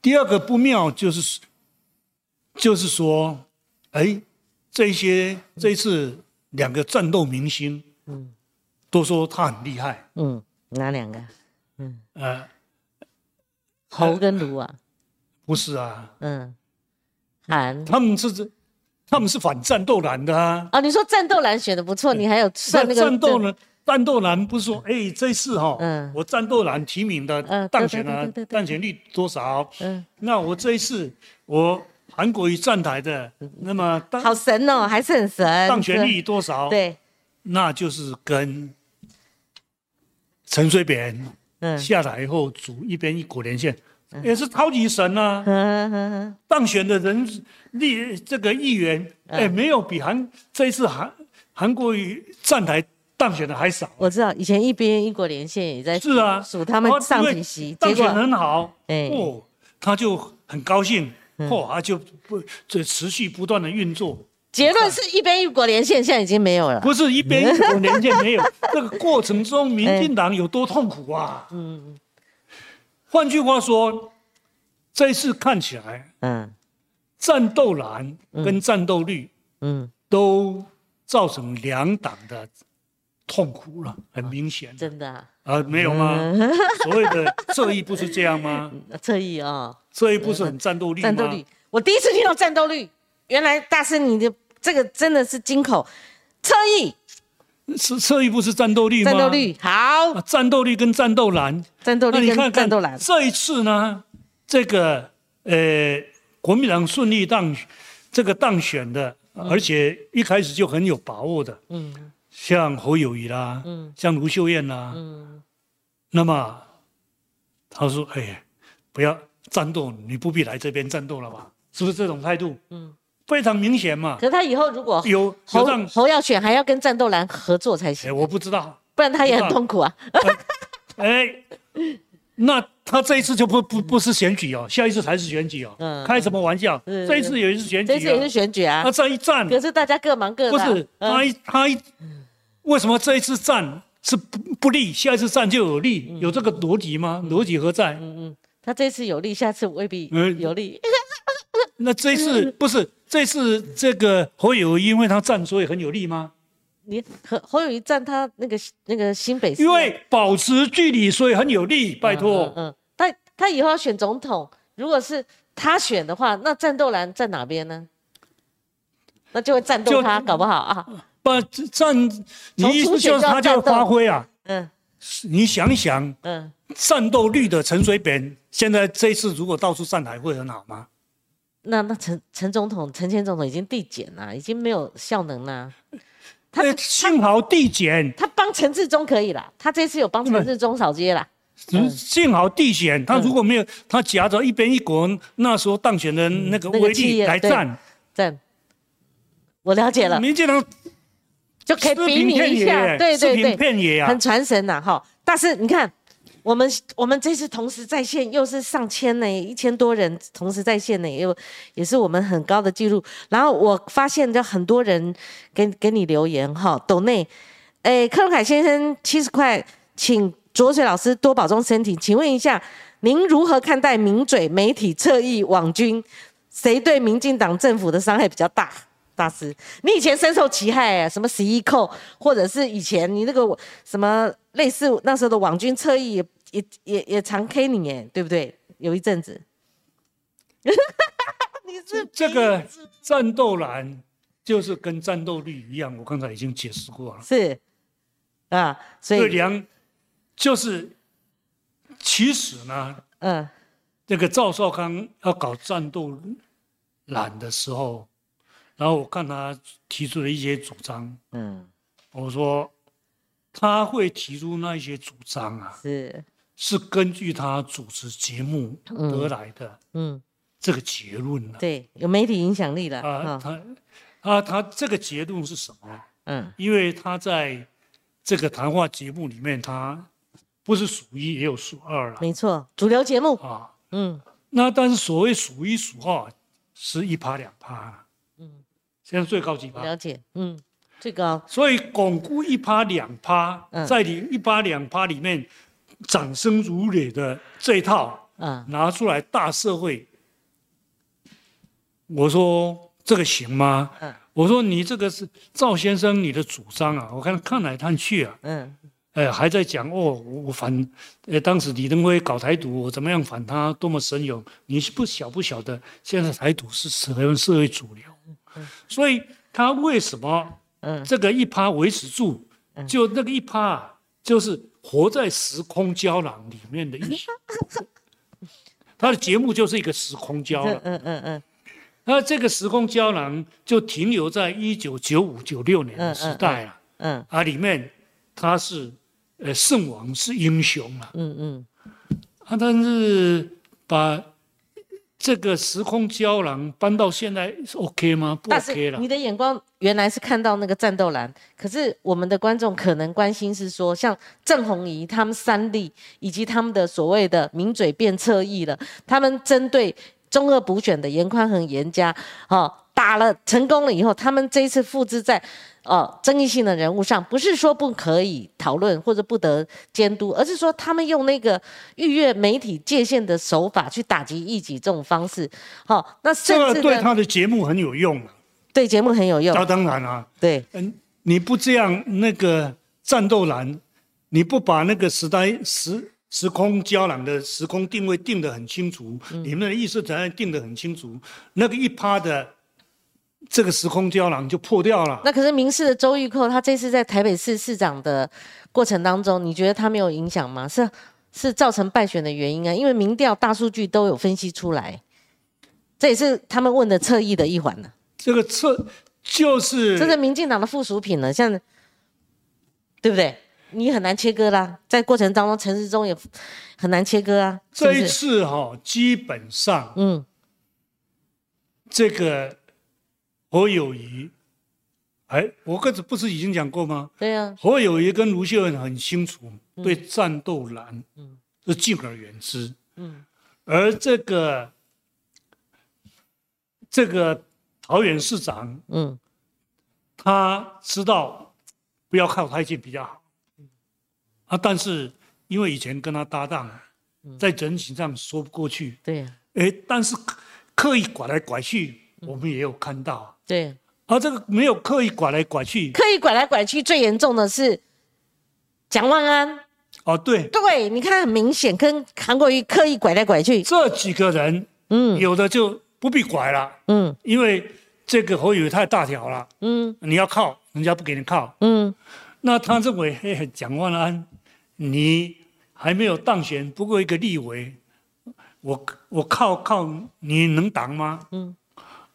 第二个不妙就是，就是说，哎，这些这一次两个战斗明星，嗯。都说他很厉害，嗯，哪两个？嗯。呃，侯跟卢啊，不是啊，嗯，韩？他们是他们是反战斗蓝的啊。啊，你说战斗蓝选的不错，你还有算那个战斗呢？战斗蓝不是说，哎，这次哈、嗯。我战斗蓝提名的嗯当选了当选率多少？嗯，那我这一次我韩国瑜站台的，那么当好神哦，还是很神，当选率多少？，对，那就是跟陈水扁嗯。下台后组一边一国连线，也是超级神啊！嗯嗯嗯当选的人立这个议员，嗯。哎，没有比韩这一次韩韩国瑜站台当选的还少。我知道，以前一边一国连线也在是啊，数他们上几席，当选很好，哎。嗯哦，他就很高兴，嚯、啊就不这持续不断的运作，结论是一边一国连线现在已经没有了。不是一边一国连线没有，这个过程中民进党有多痛苦啊！嗯，换句话说，这一次看起来嗯。战斗蓝跟战斗绿嗯，都造成两党的痛苦了，很明显。真的啊，啊，没有吗？所谓的侧翼不是这样吗？侧翼啊，侧翼不是很战斗力吗？战斗力，我第一次听到战斗力，原来大师你的这个真的是金口，侧翼。是侧翼不是战斗力吗？战斗力。好，啊，战斗力跟战斗蓝，战斗力跟战斗蓝，这一次呢，这个呃，国民党顺利当这个当选的，而且一开始就很有把握的，嗯。像侯友谊啦，嗯。像卢秀燕啦，嗯。那么他说：“哎，不要战斗，你不必来这边战斗了吧？是不是这种态度？嗯。非常明显嘛可。是他以后如果有有侯让侯耀选，还要跟战斗蓝合作才哎，行，我不知道，不然他也很痛苦啊。哎，那他这一次就不不不是选举哦，下一次才是选举哦。嗯开什么玩笑？是这一次也是选举、啊，这次也是选举啊他，这一战可是大家各忙各的啊。不是嗯他一他一，为什么这一次战是不不利，下一次战就有利？有这个逻辑吗？逻辑何在？嗯嗯，他这次有利，下次未必嗯有利。那这次不是这次这个侯友宜因为他站所以很有利吗？你侯侯友谊站他那个那个新北因为保持距离所以很有利，拜托。嗯，嗯，他他以后要选总统，如果是他选的话，那战斗蓝在哪边呢？那就会战斗就他，搞不好啊。不把战，你意思就是他就要发挥啊？嗯，你想想，嗯，战斗力的陈水扁，现在这一次如果到处上台会很好吗？那那陈陈总统、陈前总统已经递减了，已经没有效能了。他幸好递减，他帮陈志忠可以了，他这次有帮陈志忠扫街了。幸好递减，他如果没有他夹着一边一国那时候当选的那个威力来战战，我了解了。民进党就可以比拟一下，对对对，很传神呐哈。但是你看。我们我们这次同时在线又是上千呢，一千多人同时在线呢，又也是我们很高的记录。然后我发现就很多人给给你留言哈，抖内，哎，柯荣凯先生七十块，请卓水老师多保重身体。请问一下，您如何看待名嘴媒体侧翼网军？谁对民进党政府的伤害比较大？大师，你以前深受其害啊，什么十一扣，或者是以前你那个什么类似那时候的网军侧翼。也也也常 K 你耶，对不对？有一阵子，你是这个战斗蓝，就是跟战斗力一样。我刚才已经解释过了。是啊，所以梁就是其实呢，嗯，这个赵少康要搞战斗蓝的时候，然后我看他提出了一些主张，嗯，我说他会提出那一些主张啊，是。是根据他主持节目得来的，嗯，这个结论呢？对，有媒体影响力了啊。他，他，他这个结论是什么？嗯，因为他在这个谈话节目里面，他不是数一，也有数二了。没错，主流节目啊，嗯。那但是所谓数一数二，是一趴两趴，嗯，现在最高级趴？了解，嗯，最高。所以巩固一趴两趴，在你一趴两趴里面。掌声如雷的这一套，嗯，拿出来大社会，我说这个行吗？嗯，我说你这个是赵先生你的主张啊，我看看来看去啊，嗯，哎还在讲哦，我反，呃当时李登辉搞台独，我怎么样反他，多么神勇，你是不晓不晓得现在台独是台湾社会主流，所以他为什么，嗯，这个一趴维持住，就那个一趴就是。活在时空胶囊里面的一些，他的节目就是一个时空胶囊。嗯嗯嗯。那这个时空胶囊就停留在一九九五九六年的时代啊。嗯。啊，里面他是呃圣王是英雄啊。嗯嗯。啊，但是把。这个时空胶囊搬到现在是 OK 吗？不 OK 了。你的眼光原来是看到那个战斗蓝，可是我们的观众可能关心是说，像郑红怡他们三立以及他们的所谓的名嘴变侧翼了，他们针对中二补选的严宽恒严家，哦，打了成功了以后，他们这一次复制在。哦，争议性的人物上，不是说不可以讨论或者不得监督，而是说他们用那个逾越媒体界限的手法去打击异己这种方式。好，那这个对他的节目很有用啊。对节目很有用。那当然啊。对。嗯，你不这样，那个战斗栏，你不把那个时代时时空胶囊的时空定位定得很清楚，你们的意识责任定得很清楚，那个一趴的。这个时空胶囊就破掉了。那可是民事的周玉蔻，他这次在台北市市长的过程当中，你觉得他没有影响吗？是是造成败选的原因啊？因为民调大数据都有分析出来，这也是他们问的侧翼的一环呢。这个侧就是这是民进党的附属品了，像对不对？你很难切割啦，在过程当中，陈世忠也很难切割啊。这一次哈，基本上嗯，这个。何友谊，哎，我刚才不是已经讲过吗？对呀。何友谊跟卢秀燕很清楚，对战斗蓝，嗯，是敬而远之，嗯。而这个这个桃园市长，嗯，他知道不要靠太近比较好，啊，但是因为以前跟他搭档，在人情上说不过去，对。哎，但是刻意拐来拐去，我们也有看到。对，而这个没有刻意拐来拐去，刻意拐来拐去最严重的是蒋万安。哦，对，对，你看很明显，跟韩国瑜刻意拐来拐去。这几个人，嗯，有的就不必拐了，嗯，因为这个侯友太大条了，嗯，你要靠人家不给你靠。嗯，那他认为，嘿，蒋万安，你还没有当选，不过一个立委，我我靠靠你能挡吗？嗯，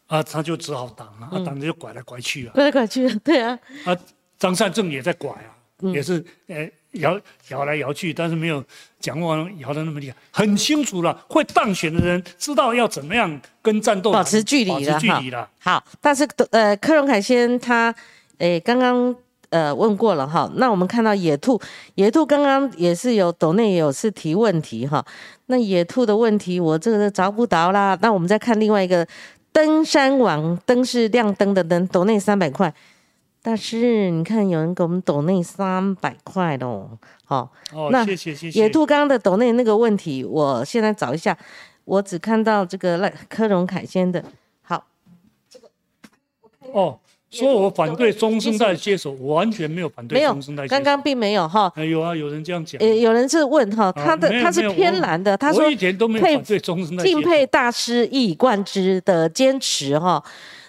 啊，他就只好挡啊，挡着就拐来拐去啊。拐来拐去，对啊。啊，张善政也在拐啊，也是呃摇摇来摇去，但是没有蒋万安摇的那么厉害。很清楚了，会当选的人知道要怎么样跟战斗保持距离保持距离了。好，但是呃，柯荣凯先他。诶，刚刚呃问过了哈，那我们看到野兔，野兔刚刚也是有抖内有是提问题哈，那野兔的问题我这个找不到啦，那我们再看另外一个登山王，灯是亮灯的灯，抖内三百块，但是你看有人给我们抖内三百块喽，好，哦，那谢谢谢谢。野兔刚刚的抖内那个问题，我现在找一下，我只看到这个赖柯荣凯先的，好，这个哦。说我反对中生代接手，我完全没有反对中生代接手。刚刚并没有哈。有啊，有人这样讲。呃，有人是问哈，他的他是偏蓝的，他说反对中生代敬佩大师一以贯之的坚持哈。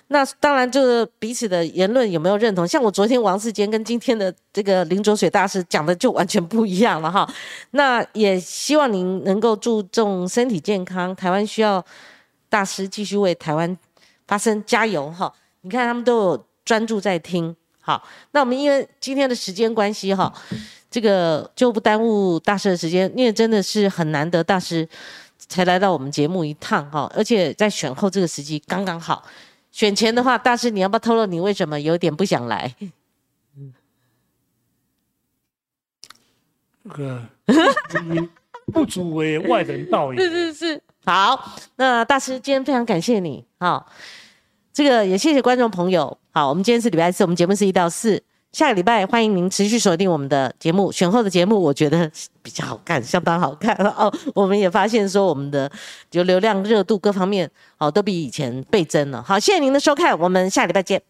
那当然就是彼此的言论有没有认同？像我昨天王世坚跟今天的这个林卓水大师讲的就完全不一样了哈。那也希望您能够注重身体健康，台湾需要大师继续为台湾发声，加油哈！你看他们都有。专注在听，好，那我们因为今天的时间关系哈，这个就不耽误大师的时间，因为真的是很难得大师才来到我们节目一趟哈，而且在选后这个时机刚刚好。选前的话，大师你要不要透露你为什么有点不想来？这个不足为外人道也。是是是，好，那大师今天非常感谢你，好。这个也谢谢观众朋友。好，我们今天是礼拜四，我们节目是一到四。下个礼拜欢迎您持续锁定我们的节目，选后的节目我觉得比较好看，相当好看哦。我们也发现说我们的就流量热度各方面哦都比以前倍增了。好，谢谢您的收看，我们下礼拜见。